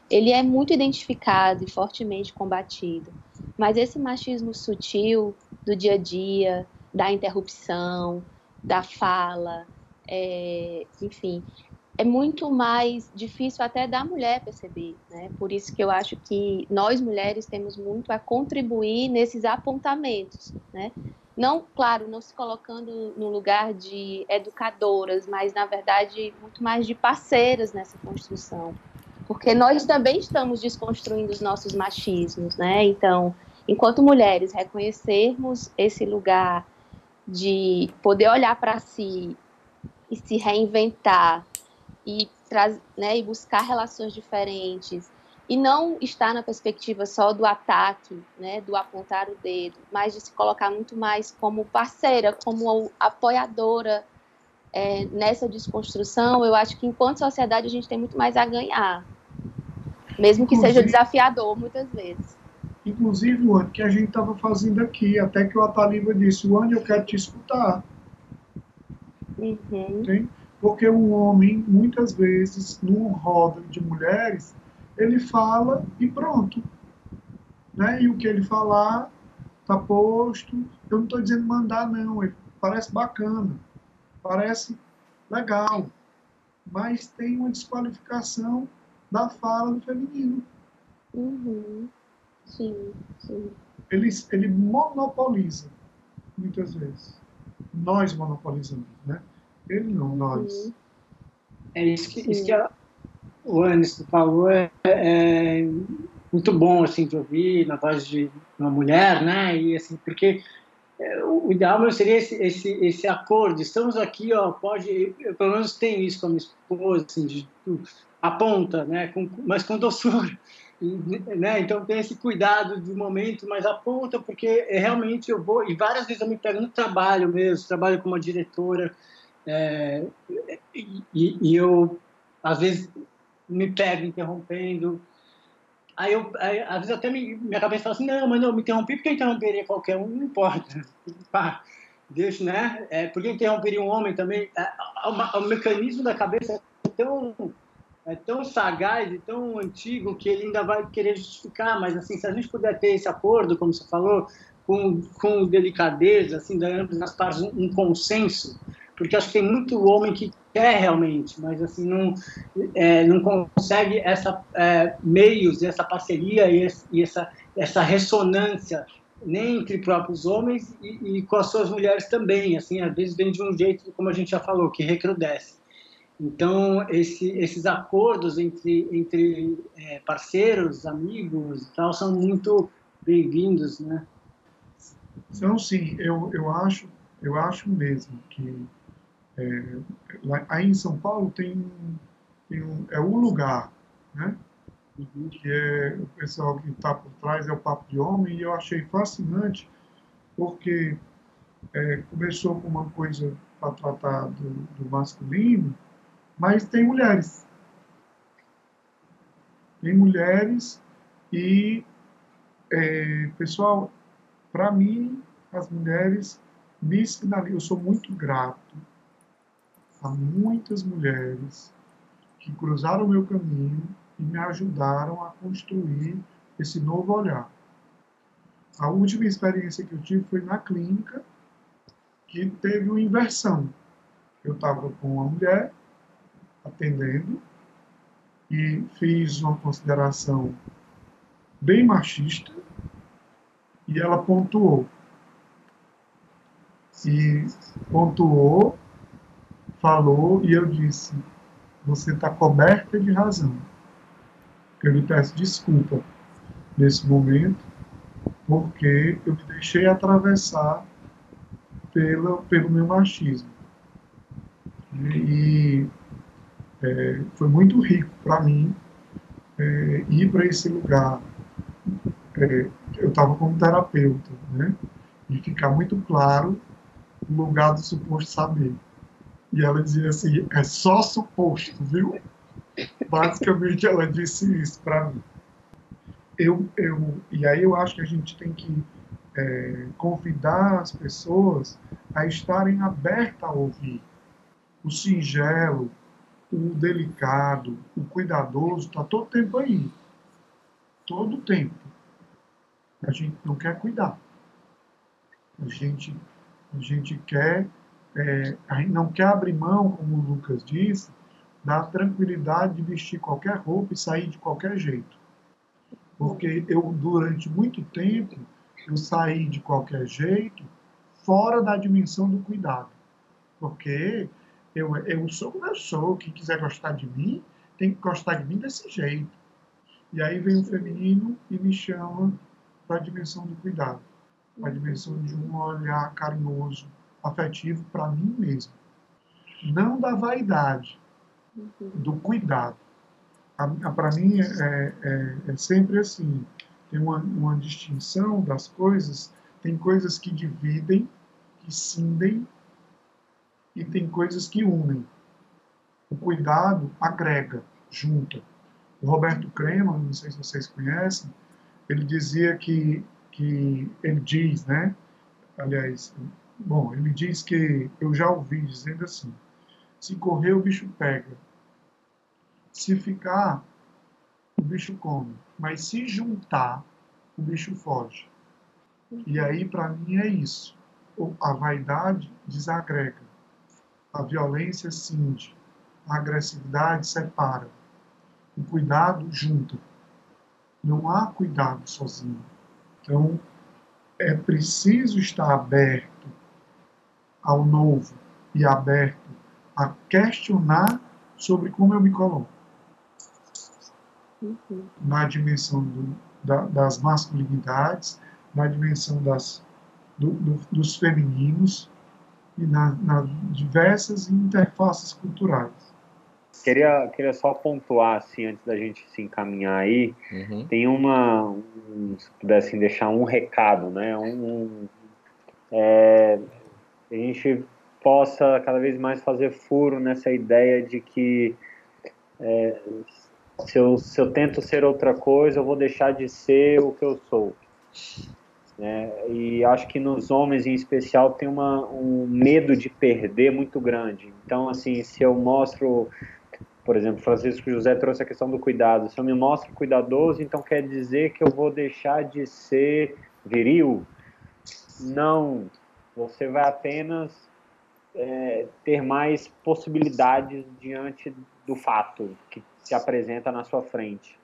ele é muito identificado e fortemente combatido. Mas esse machismo sutil do dia a dia, da interrupção, da fala, é, enfim, é muito mais difícil até da mulher perceber, né? Por isso que eu acho que nós mulheres temos muito a contribuir nesses apontamentos, né? Não, claro, não se colocando no lugar de educadoras, mas na verdade muito mais de parceiras nessa construção, porque nós também estamos desconstruindo os nossos machismos, né? Então, enquanto mulheres, reconhecermos esse lugar de poder olhar para si e se reinventar e, né, e buscar relações diferentes e não estar na perspectiva só do ataque, né, do apontar o dedo, mas de se colocar muito mais como parceira, como apoiadora é, nessa desconstrução, eu acho que enquanto sociedade a gente tem muito mais a ganhar, mesmo que inclusive, seja desafiador muitas vezes. Inclusive, o que a gente estava fazendo aqui, até que o Ataliba disse, Wanda, eu quero te escutar. Uhum. Porque um homem, muitas vezes, num roda de mulheres, ele fala e pronto. Né? E o que ele falar está posto. Eu não estou dizendo mandar, não. Ele parece bacana, parece legal, mas tem uma desqualificação da fala do feminino. Uhum. Sim, sim. Ele, ele monopoliza, muitas vezes. Nós monopolizamos, né? Ele não, nós. Uhum. É isso que, isso que a, o Anis falou, é, é, muito bom, assim, de ouvir na voz de uma mulher, né? E, assim, porque é, o ideal seria esse, esse, esse acordo. Estamos aqui, ó, pode... Eu, pelo menos tenho isso com a minha esposa, assim, de, aponta, né? Com, mas com doçura. né? Então tem esse cuidado de momento, mas aponta porque realmente eu vou e várias vezes eu me pego no trabalho mesmo, trabalho como diretora é, e, e, eu às vezes me pego interrompendo. Aí, eu, aí, às vezes até me, minha cabeça fala assim, não, mas não, me interrompi porque eu interromperia qualquer um, não importa. deixa, né? É, por que interromperia um homem também? É, o, o, mecanismo da cabeça é tão, é tão sagaz e tão antigo que ele ainda vai querer justificar, mas assim, se a gente puder ter esse acordo, como você falou, com, com delicadeza, assim, da ambas as partes, um, um consenso, porque acho que tem muito homem que quer realmente, mas assim não é, não consegue essa é, meios, essa parceria e, esse, e, essa essa ressonância nem entre próprios homens e, e, com as suas mulheres também, assim às vezes vem de um jeito como a gente já falou que recrudesce. Então esse, esses acordos entre entre é, parceiros, amigos, e tal são muito bem-vindos, né? Então sim, eu eu acho eu acho mesmo que é, lá, aí em São Paulo tem, tem um, é um lugar, né? Uhum. Que é o pessoal que está por trás é o Papo de Homem, e eu achei fascinante, porque é, começou com uma coisa para tratar do, do masculino, mas tem mulheres. Tem mulheres e, é, pessoal, para mim, as mulheres me sinalizam, eu sou muito grato a muitas mulheres que cruzaram o meu caminho e me ajudaram a construir esse novo olhar. A última experiência que eu tive foi na clínica, que teve uma inversão. Eu estava com uma mulher atendendo e fiz uma consideração bem machista e ela pontuou. E pontuou falou e eu disse: Você está coberta de razão. Eu lhe peço desculpa nesse momento, porque eu me deixei atravessar pela, pelo meu machismo. E é, foi muito rico para mim é, ir para esse lugar. É, eu estava como terapeuta, né? E ficar muito claro o lugar do suposto saber. E ela dizia assim: é só suposto, viu? Basicamente, ela disse isso para mim. Eu, eu, e aí eu acho que a gente tem que é, convidar as pessoas a estarem abertas a ouvir. O singelo, o delicado, o cuidadoso, está todo tempo aí. Todo tempo. A gente não quer cuidar. A gente, a gente quer é, a gente não quer abrir mão, como o Lucas disse, da tranquilidade de vestir qualquer roupa e sair de qualquer jeito. Porque eu, durante muito tempo, eu saí de qualquer jeito fora da dimensão do cuidado. Porque eu, eu sou como eu sou, quem quiser gostar de mim, tem que gostar de mim desse jeito. E aí vem o feminino e me chama para a dimensão do cuidado, para a dimensão de um olhar carinhoso, afetivo para mim mesmo. Não da vaidade, uhum. do cuidado. Para mim é, é, é, sempre assim: tem uma, uma distinção das coisas, tem coisas que dividem, que cindem, e tem coisas que unem. O cuidado agrega, junta. O Roberto Crema, não sei se vocês conhecem, ele dizia que, que ele diz, né? Aliás, Bom, ele diz que eu já ouvi dizendo assim: se correr, o bicho pega. Se ficar, o bicho come. Mas se juntar, o bicho foge. E aí, para mim, é isso. A vaidade desagrega. A violência cinge. A agressividade separa. O cuidado junta. Não há cuidado sozinho. Então, é preciso estar aberto ao novo e aberto a questionar sobre como eu me coloco. Uhum. Na dimensão do, da, das masculinidades, na dimensão das, do, do, dos femininos e nas na diversas interfaces culturais. Queria, queria só pontuar, assim, antes da gente se encaminhar aí, uhum. tem uma, um, se pudessem deixar um recado, né, um, é, a gente possa cada vez mais fazer furo nessa ideia de que é, se, eu, se eu tento ser outra coisa, eu vou deixar de ser o que eu sou. Né? E acho que nos homens em especial tem uma, um medo de perder muito grande. Então, assim, se eu mostro, por exemplo, Francisco José trouxe a questão do cuidado. Se eu me mostro cuidadoso, então quer dizer que eu vou deixar de ser viril? Não, você vai apenas é, ter mais possibilidades diante do fato que se apresenta na sua frente.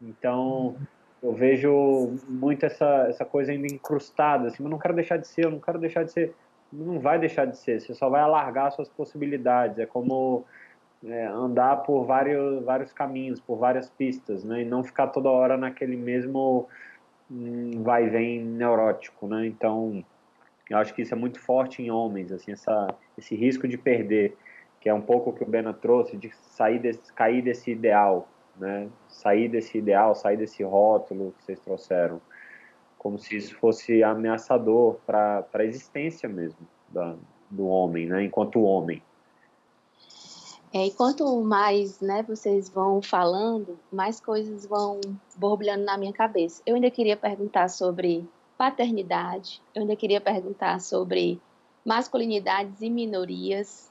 Então, eu vejo muito essa, essa coisa ainda incrustada, assim, eu não quero deixar de ser, eu não quero deixar de ser. Não vai deixar de ser, você só vai alargar suas possibilidades. É como é, andar por vários, vários caminhos, por várias pistas, né? E não ficar toda hora naquele mesmo hum, vai vem neurótico, né? Então, eu acho que isso é muito forte em homens, assim, essa, esse risco de perder, que é um pouco o que o Bena trouxe, de sair desse, cair desse ideal, né? Sair desse ideal, sair desse rótulo que vocês trouxeram, como se isso fosse ameaçador para a existência mesmo da, do homem, né? Enquanto homem. É, e quanto mais né, vocês vão falando, mais coisas vão borbulhando na minha cabeça. Eu ainda queria perguntar sobre paternidade, eu ainda queria perguntar sobre masculinidades e minorias,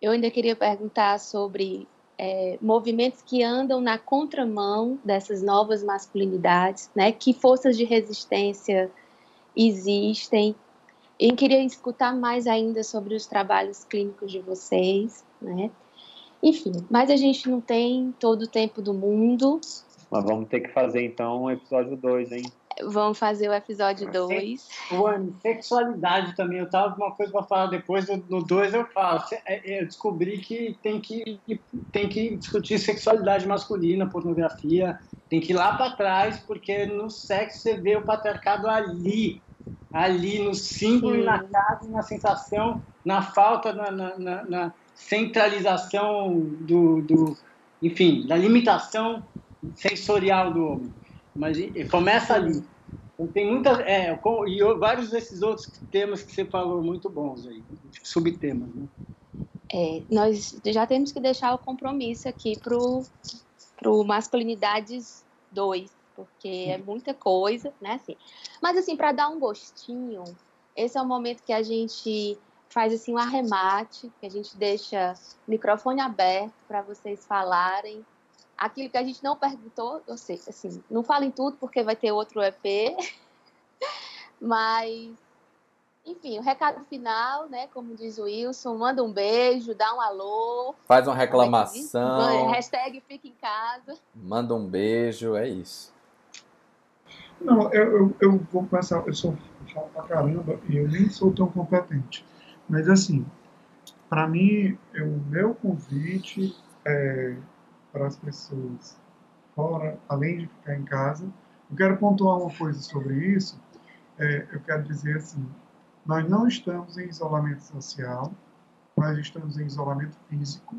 eu ainda queria perguntar sobre é, movimentos que andam na contramão dessas novas masculinidades, né? Que forças de resistência existem. Eu queria escutar mais ainda sobre os trabalhos clínicos de vocês, né? Enfim, mas a gente não tem todo o tempo do mundo. Mas vamos ter que fazer então o episódio 2, hein? Vamos fazer o episódio 2. O sexualidade também. Eu tava com uma coisa para falar depois, no 2 eu falo. É, eu descobri que tem que, tem que discutir sexualidade masculina, pornografia. Tem que ir lá para trás, porque no sexo você vê o patriarcado ali. Ali, no símbolo, Sim. na casa, na sensação, na falta, na, na, na centralização do, do. Enfim, da limitação sensorial do homem. Mas começa ali. Tem muitas. É, e vários desses outros temas que você falou muito bons aí, subtemas. Né? É, nós já temos que deixar o compromisso aqui para o Masculinidades 2, porque é muita coisa, né? Assim. Mas, assim, para dar um gostinho, esse é o momento que a gente faz assim um arremate, que a gente deixa o microfone aberto para vocês falarem aquilo que a gente não perguntou, ou seja, assim, não falem tudo porque vai ter outro EP, mas, enfim, o recado final, né, como diz o Wilson, manda um beijo, dá um alô. Faz uma é reclamação. hashtag fica em casa. Manda um beijo, é isso. Não, eu, eu, eu vou começar, eu sou falo pra caramba e eu nem sou tão competente, mas assim, para mim, o meu convite é para as pessoas fora, além de ficar em casa. Eu quero pontuar uma coisa sobre isso. É, eu quero dizer assim: nós não estamos em isolamento social, nós estamos em isolamento físico.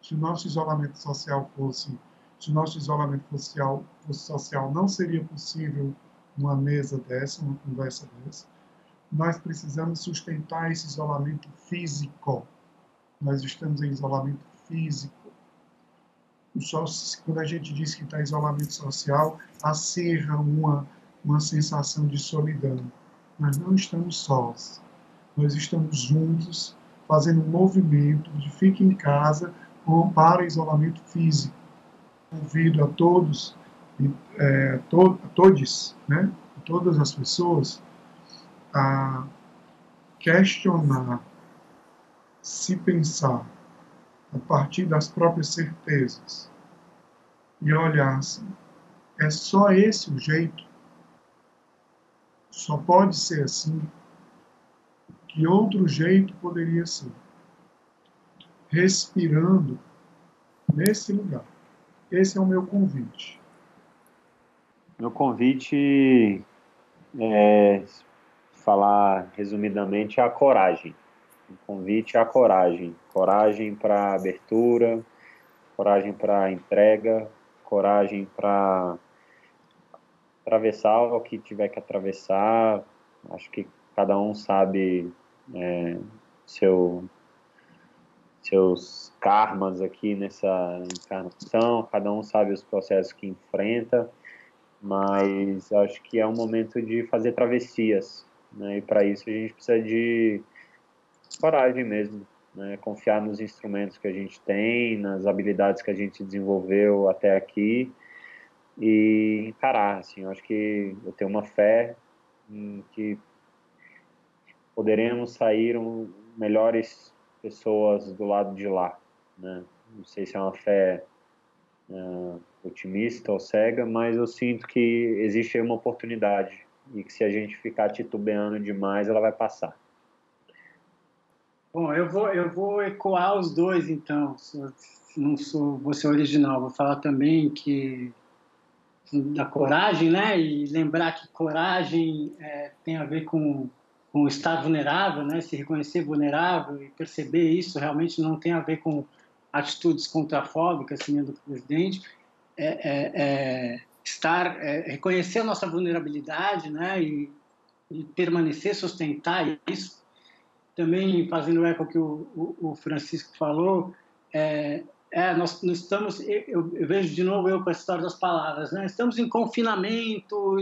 Se o nosso isolamento social fosse, se o nosso isolamento social fosse social, não seria possível uma mesa dessa, uma conversa dessa. Nós precisamos sustentar esse isolamento físico. Nós estamos em isolamento físico só quando a gente diz que está isolamento social, acerra uma, uma sensação de solidão. Nós não estamos sós. Nós estamos juntos, fazendo um movimento de fique em casa para isolamento físico. Convido a todos, é, to, a todos, né, todas as pessoas, a questionar, se pensar, a partir das próprias certezas e olhar assim, é só esse o jeito? Só pode ser assim? Que outro jeito poderia ser? Respirando nesse lugar. Esse é o meu convite. Meu convite é falar resumidamente a coragem. O convite a coragem coragem para abertura, coragem para entrega, coragem para atravessar o que tiver que atravessar. Acho que cada um sabe é, seu, seus karmas aqui nessa encarnação, cada um sabe os processos que enfrenta mas acho que é um momento de fazer travessias, né? E para isso a gente precisa de coragem mesmo, né? Confiar nos instrumentos que a gente tem, nas habilidades que a gente desenvolveu até aqui e encarar, assim, eu acho que eu tenho uma fé em que poderemos sair um, melhores pessoas do lado de lá, né? Não sei se é uma fé uh, otimista ou cega, mas eu sinto que existe uma oportunidade e que se a gente ficar titubeando demais, ela vai passar. Bom, eu vou, eu vou ecoar os dois, então. Não sou, ser original. Vou falar também que da coragem, né? E lembrar que coragem é, tem a ver com, com estar vulnerável, né? Se reconhecer vulnerável e perceber isso realmente não tem a ver com atitudes contrafóbicas, assim, do presidente. É, é, é estar, é, reconhecer a nossa vulnerabilidade, né? E, e, permanecer, sustentar isso. Também fazendo eco que o, o, o Francisco falou, é, é, nós, nós estamos, eu, eu, vejo de novo eu com a história das palavras, né? Estamos em confinamento,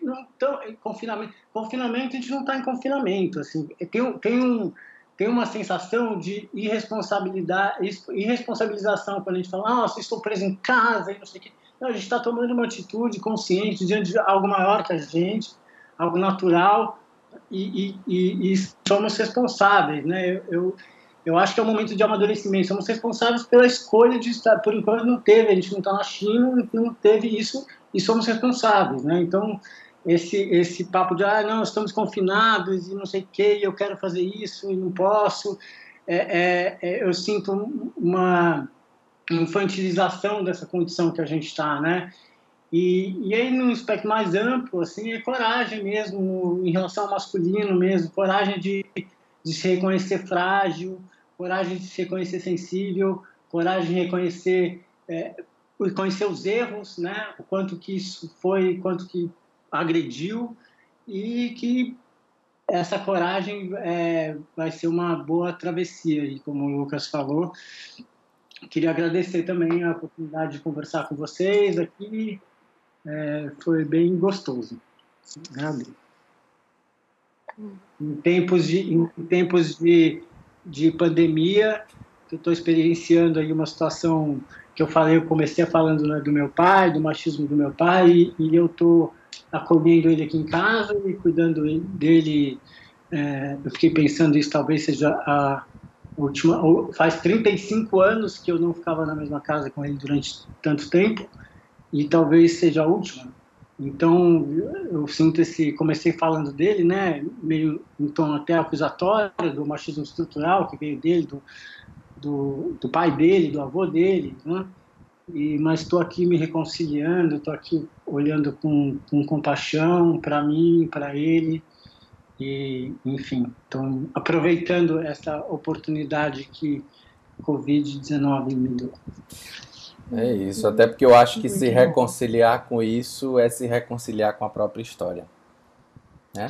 não tão, em confinamento, confinamento a gente não está em confinamento, assim, tem, tem, um, tem uma sensação de irresponsabilidade, irresponsabilização quando a gente fala, nossa, estou preso em casa e não sei o quê. Não, a gente está tomando uma atitude consciente diante de algo maior que a gente, algo natural e, e, e, somos responsáveis, né? eu, eu eu acho que é um momento de amadurecimento. Somos responsáveis pela escolha de estar. Por enquanto não teve, a gente não está na China, não teve isso e somos responsáveis, né? Então esse esse papo de ah não estamos confinados e não sei o que, eu quero fazer isso e não posso, é, é, é, eu sinto uma infantilização dessa condição que a gente está, né? E, e aí, num aspecto mais amplo, assim, é coragem mesmo, em relação ao masculino mesmo, coragem de, de se reconhecer frágil, coragem de se reconhecer sensível, coragem de reconhecer, é, reconhecer os erros, né? O quanto que isso foi, quanto que agrediu e que essa coragem é, vai ser uma boa travessia, e como o Lucas falou, queria agradecer também a oportunidade de conversar com vocês aqui, é, foi bem gostoso. Agradeço. Em tempos de, em tempos de de pandemia, eu estou experienciando aí uma situação que eu falei, eu comecei falando né, do meu pai, do machismo do meu pai, e, e eu estou acolhendo ele aqui em casa e cuidando dele. É, eu fiquei pensando isso talvez seja a última. Faz 35 anos que eu não ficava na mesma casa com ele durante tanto tempo, e talvez seja a última. Então, eu sinto esse. Comecei falando dele, né? Meio em tom até acusatório, do machismo estrutural que veio dele, do, do, do pai dele, do avô dele, né? E, mas estou aqui me reconciliando, estou aqui olhando com, com compaixão para mim, para ele, e enfim, estou aproveitando essa oportunidade que Covid-19 me deu. É isso, até porque eu acho que se reconciliar com isso é se reconciliar com a própria história. Né?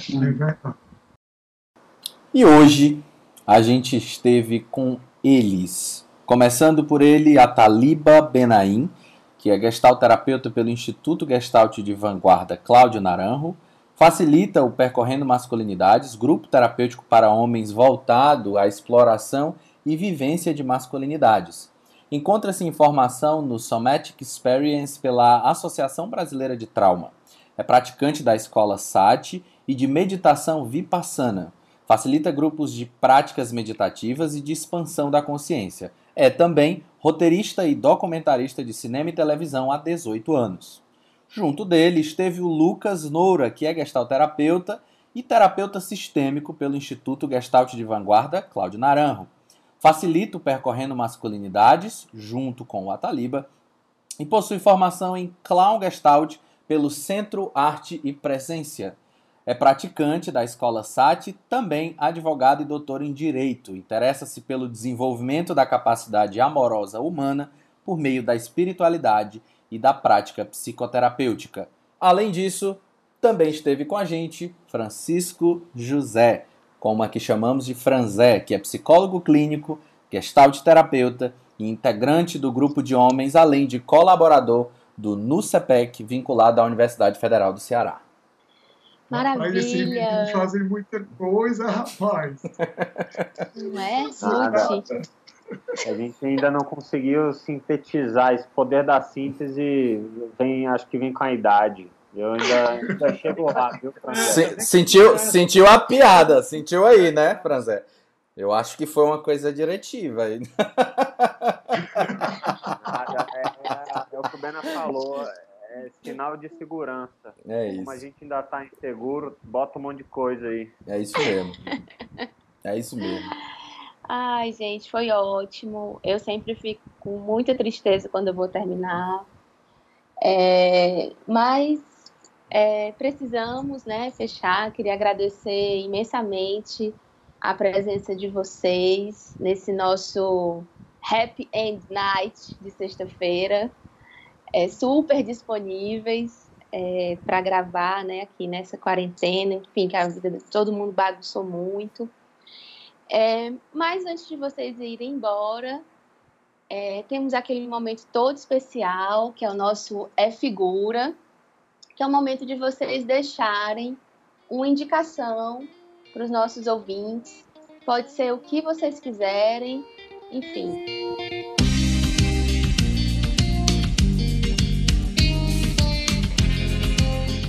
E hoje a gente esteve com eles. Começando por ele, a Taliba Benaim, que é gestalterapeuta pelo Instituto Gestalt de Vanguarda Cláudio Naranjo, facilita o Percorrendo Masculinidades, grupo terapêutico para homens voltado à exploração e vivência de masculinidades. Encontra-se informação no Somatic Experience pela Associação Brasileira de Trauma. É praticante da escola SAT e de meditação Vipassana. Facilita grupos de práticas meditativas e de expansão da consciência. É também roteirista e documentarista de cinema e televisão há 18 anos. Junto dele esteve o Lucas Noura, que é gestalterapeuta e terapeuta sistêmico pelo Instituto Gestalt de Vanguarda Cláudio Naranjo facilita o percorrendo masculinidades, junto com o Ataliba, e possui formação em Clown Gestalt pelo Centro Arte e Presença. É praticante da Escola SAT, também advogado e doutor em Direito. Interessa-se pelo desenvolvimento da capacidade amorosa humana por meio da espiritualidade e da prática psicoterapêutica. Além disso, também esteve com a gente Francisco José, como a que chamamos de Franzé, que é psicólogo clínico, gestalt terapeuta e integrante do grupo de homens, além de colaborador do NUCEPEC, vinculado à Universidade Federal do Ceará. Maravilha! Rapaz, esse menino fazem muita coisa, rapaz. Não é? Nada. Lute. A gente ainda não conseguiu sintetizar esse poder da síntese, vem, acho que vem com a idade. Eu ainda, ainda chego lá, viu? Se- sentiu, sentiu a piada, sentiu aí, né, Franzé? Eu acho que foi uma coisa diretiva aí. É, é- é o que o Bena falou, é sinal de segurança. É Como a isso. gente ainda tá inseguro, bota um monte de coisa aí. É isso mesmo. É isso mesmo. Ai, gente, foi ótimo. Eu sempre fico com muita tristeza quando eu vou terminar. É, mas é, precisamos, né, fechar. Queria agradecer imensamente a presença de vocês nesse nosso Happy End Night de sexta-feira. É, super disponíveis para gravar, né, aqui nessa quarentena. Enfim, que a vida de todo mundo bagunçou muito. É, mas antes de vocês irem embora, é, temos aquele momento todo especial, que é o nosso É Figura, que é o momento de vocês deixarem uma indicação para os nossos ouvintes. Pode ser o que vocês quiserem, enfim.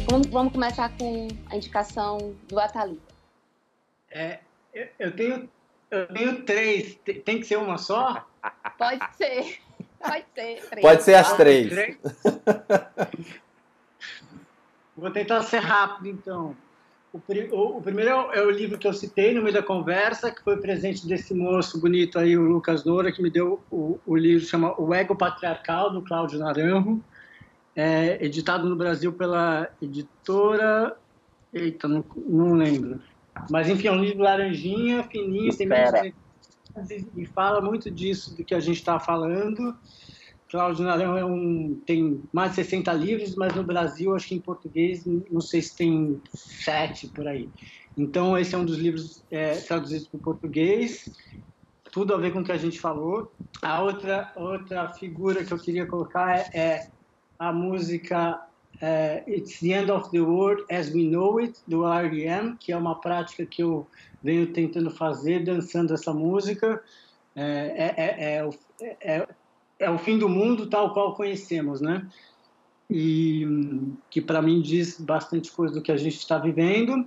Vamos, vamos começar com a indicação do Atalita. É, eu, eu tenho, eu tenho três. Te- Tem que ser uma só? Pode ser. Pode ser. três. Pode ser as três. Vou tentar ser rápido, então. O, o- o primeiro é o, é o livro que eu citei no meio da conversa, que foi presente desse moço bonito aí, o Lucas Doura, que me deu o, o livro chama O Ego Patriarcal, do Cláudio Naranjo, é, editado no Brasil pela editora... Eita, não, não lembro. Mas, enfim, é um livro laranjinha, fininho, tem menos e fala muito disso do que a gente está falando. Cláudio Narão é um, tem mais de 60 livros, mas no Brasil, acho que em português, não sei se tem sete por aí. Então, esse é um dos livros é, traduzidos para o português, tudo a ver com o que a gente falou. A outra, outra figura que eu queria colocar é, é a música é, It's the End of the World as We Know It, do R.E.M., que é uma prática que eu venho tentando fazer, dançando essa música. É, é, é, é, o- fim do mundo tal qual conhecemos, né? E que para mim diz bastante coisa do que a gente está vivendo.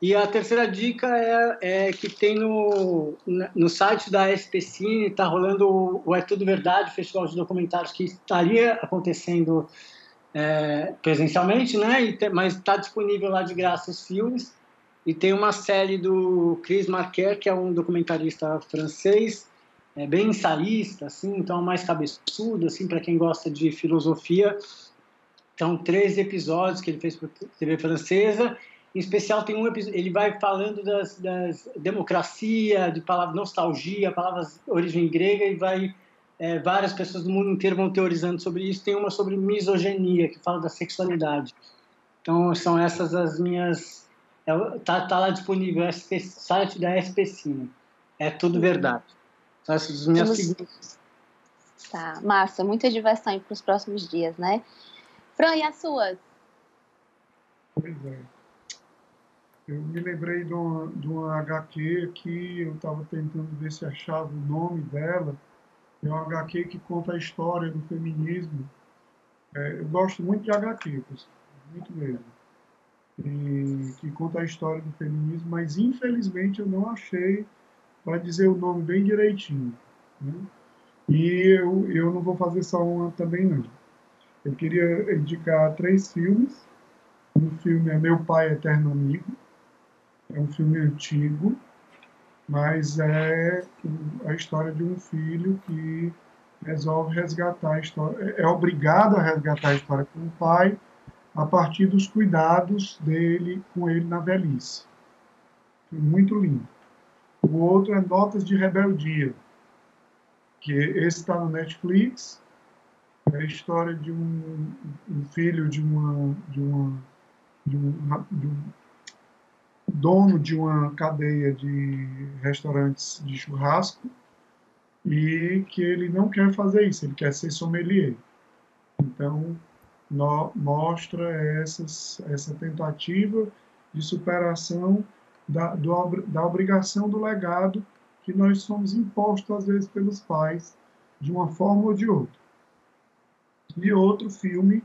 E a terceira dica é, é que tem no, no site da SPCine, está rolando o, É Tudo Verdade, festival de documentários que estaria acontecendo é, presencialmente, né? Tem- mas está disponível lá de graça os filmes. E tem uma série do Chris Marquer, que é um documentarista francês, é bem ensaísta, assim, então é mais cabeçudo, assim, para quem gosta de filosofia. São três episódios que ele fez para TV francesa. Em especial tem um episódio, ele vai falando das, das democracia, de palavras nostalgia, palavras origem grega e vai é, várias pessoas do mundo inteiro vão teorizando sobre isso. Tem uma sobre misoginia que fala da sexualidade. Então são essas as minhas é, tá, tá lá disponível SP, site da SPCine. É tudo verdade. São essas as minhas Vamos- figuras. Tá, massa, muita diversão para os próximos dias, né? Fran, e as suas? Pois é. Eu me lembrei de uma, de uma HQ que eu estava tentando ver se achava o nome dela. É uma HQ que conta a história do feminismo. É, eu gosto muito de HQ, muito mesmo. E que conta a história do feminismo, mas infelizmente eu não achei para dizer o nome bem direitinho. né? E eu, eu não vou fazer só uma também, não. Eu queria indicar três filmes. Um filme é Meu Pai Eterno Amigo. É um filme antigo, mas é a história de um filho que resolve resgatar a história, é obrigado a resgatar a história com o pai a partir dos cuidados dele com ele na velhice. Muito lindo. O outro é Notas de Rebeldia, que esse está no Netflix. É a história de um, um filho de uma de uma de um, de um dono de uma cadeia de restaurantes de churrasco e que ele não quer fazer isso, ele quer ser sommelier. Então, no, mostra essas, essa tentativa de superação da, do, da obrigação do legado que nós somos impostos, às vezes, pelos pais, de uma forma ou de outra. E outro filme,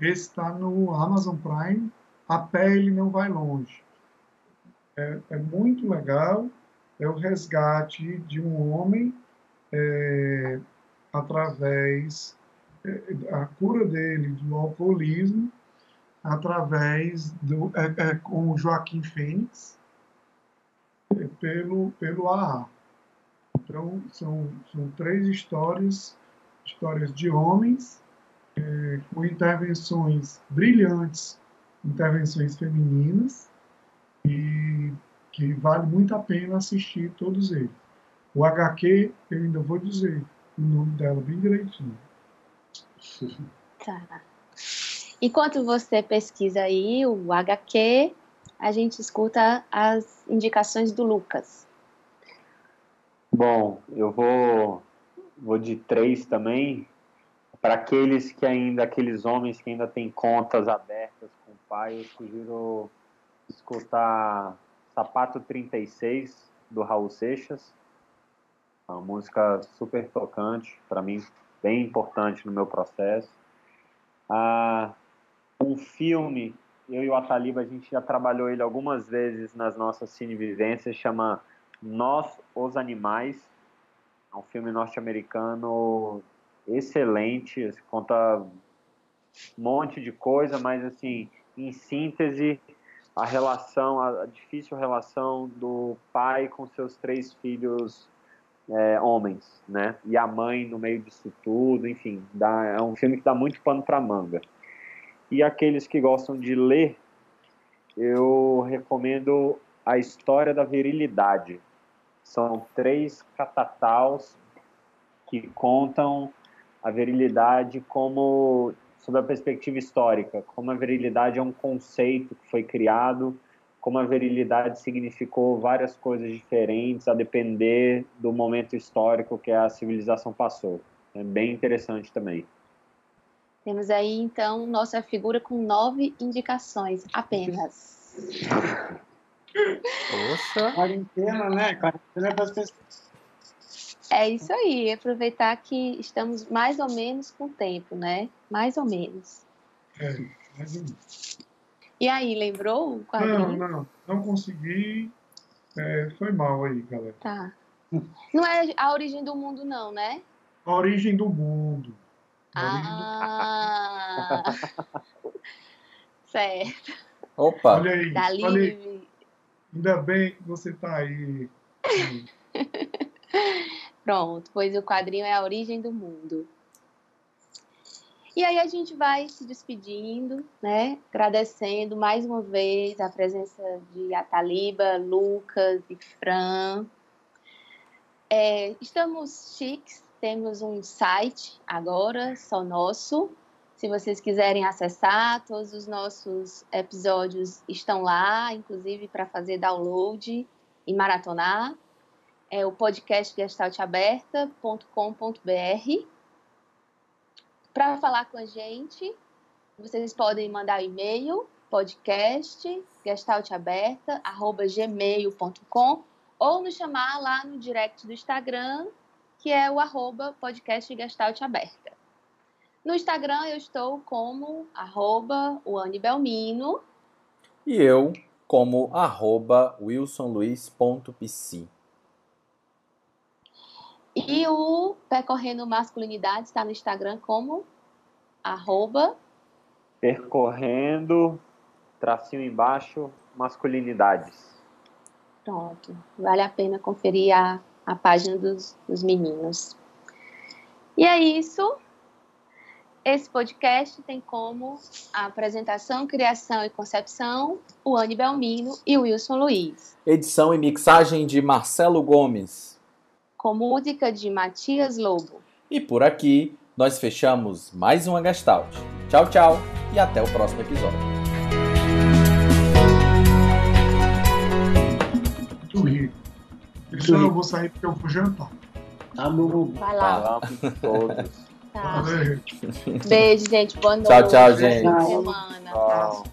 esse está no Amazon Prime, A Pele Não Vai Longe. É, é muito legal, é o resgate de um homem é, através é, a cura dele do alcoolismo através do é, é, com Joaquim Fênix pelo pelo AA. Então são, são três histórias histórias de homens é, com intervenções brilhantes, intervenções femininas e que vale muito a pena assistir todos eles. O HQ, eu ainda vou dizer o nome dela bem direitinho. Tá. Enquanto você pesquisa aí o HQ, a gente escuta as indicações do Lucas. Bom, eu vou, vou de três também. Para aqueles que ainda, aqueles homens que ainda têm contas abertas com o pai, eu sugiro escutar Sapato 36, do Raul Seixas. Uma música super tocante, para mim, bem importante no meu processo. Ah, um filme, eu e o Ataliba, a gente já trabalhou ele algumas vezes nas nossas cinevivências, chama Nós, os Animais. É um filme norte-americano excelente, conta um monte de coisa, mas assim, em síntese, a relação, a, difícil relação do pai com seus três filhos é, homens, né? E a mãe no meio disso tudo, enfim, dá, é um filme que dá muito pano para manga. E aqueles que gostam de ler, eu recomendo A História da Virilidade. São três catataus que contam a virilidade como sob a perspectiva histórica, como a virilidade é um conceito que foi criado como a virilidade significou várias coisas diferentes a depender do momento histórico que a civilização passou. É bem interessante também. Temos aí, então, nossa figura com nove indicações apenas. Poxa! Quarentena, né? Quarentena das pessoas. É isso aí, aproveitar que estamos mais ou menos com tempo, né? Mais ou menos. É, mais ou menos. E aí, lembrou o quadrinho? Não, não, não consegui. É, foi mal aí, galera. Tá. Não é a origem do mundo, não, né? A origem do mundo. Ah! Certo. Opa! Olha aí, Dali... olha aí. Ainda bem que você tá aí. Pronto, pois o quadrinho é a origem do mundo. E aí a gente vai se despedindo, né? Agradecendo mais uma vez a presença de Ataliba, Lucas e Fran. É, estamos chiques, temos um site agora, só nosso. Se vocês quiserem acessar, todos os nossos episódios estão lá, inclusive para fazer download e maratonar. É o podcast gestaltaberta.com.br para falar com a gente, vocês podem mandar e-mail podcast gestaltaberta@gmail.com ou nos chamar lá no direct do Instagram, que é o arroba podcast gestaltaberta. No Instagram eu estou como arroba Belmino. E eu como arroba wilsonluiz.pc. E o Percorrendo Masculinidade está no Instagram como arroba Percorrendo tracinho embaixo masculinidades. Pronto. Vale a pena conferir a, a página dos, dos meninos. E é isso. Esse podcast tem como apresentação, criação e concepção o Anne Belmino e o Wilson Luiz. Edição e mixagem de Marcelo Gomes com música de Matias Lobo. E por aqui nós fechamos mais uma Gestalt. Tchau, tchau e até o próximo episódio. Muito rico. Ah, eu não vou sair porque eu vou jantar. Ah, tá bom. Vai lá. todos. Tá. Beijo, gente. Boa noite. Tchau, tchau, gente. Boa semana. Tchau.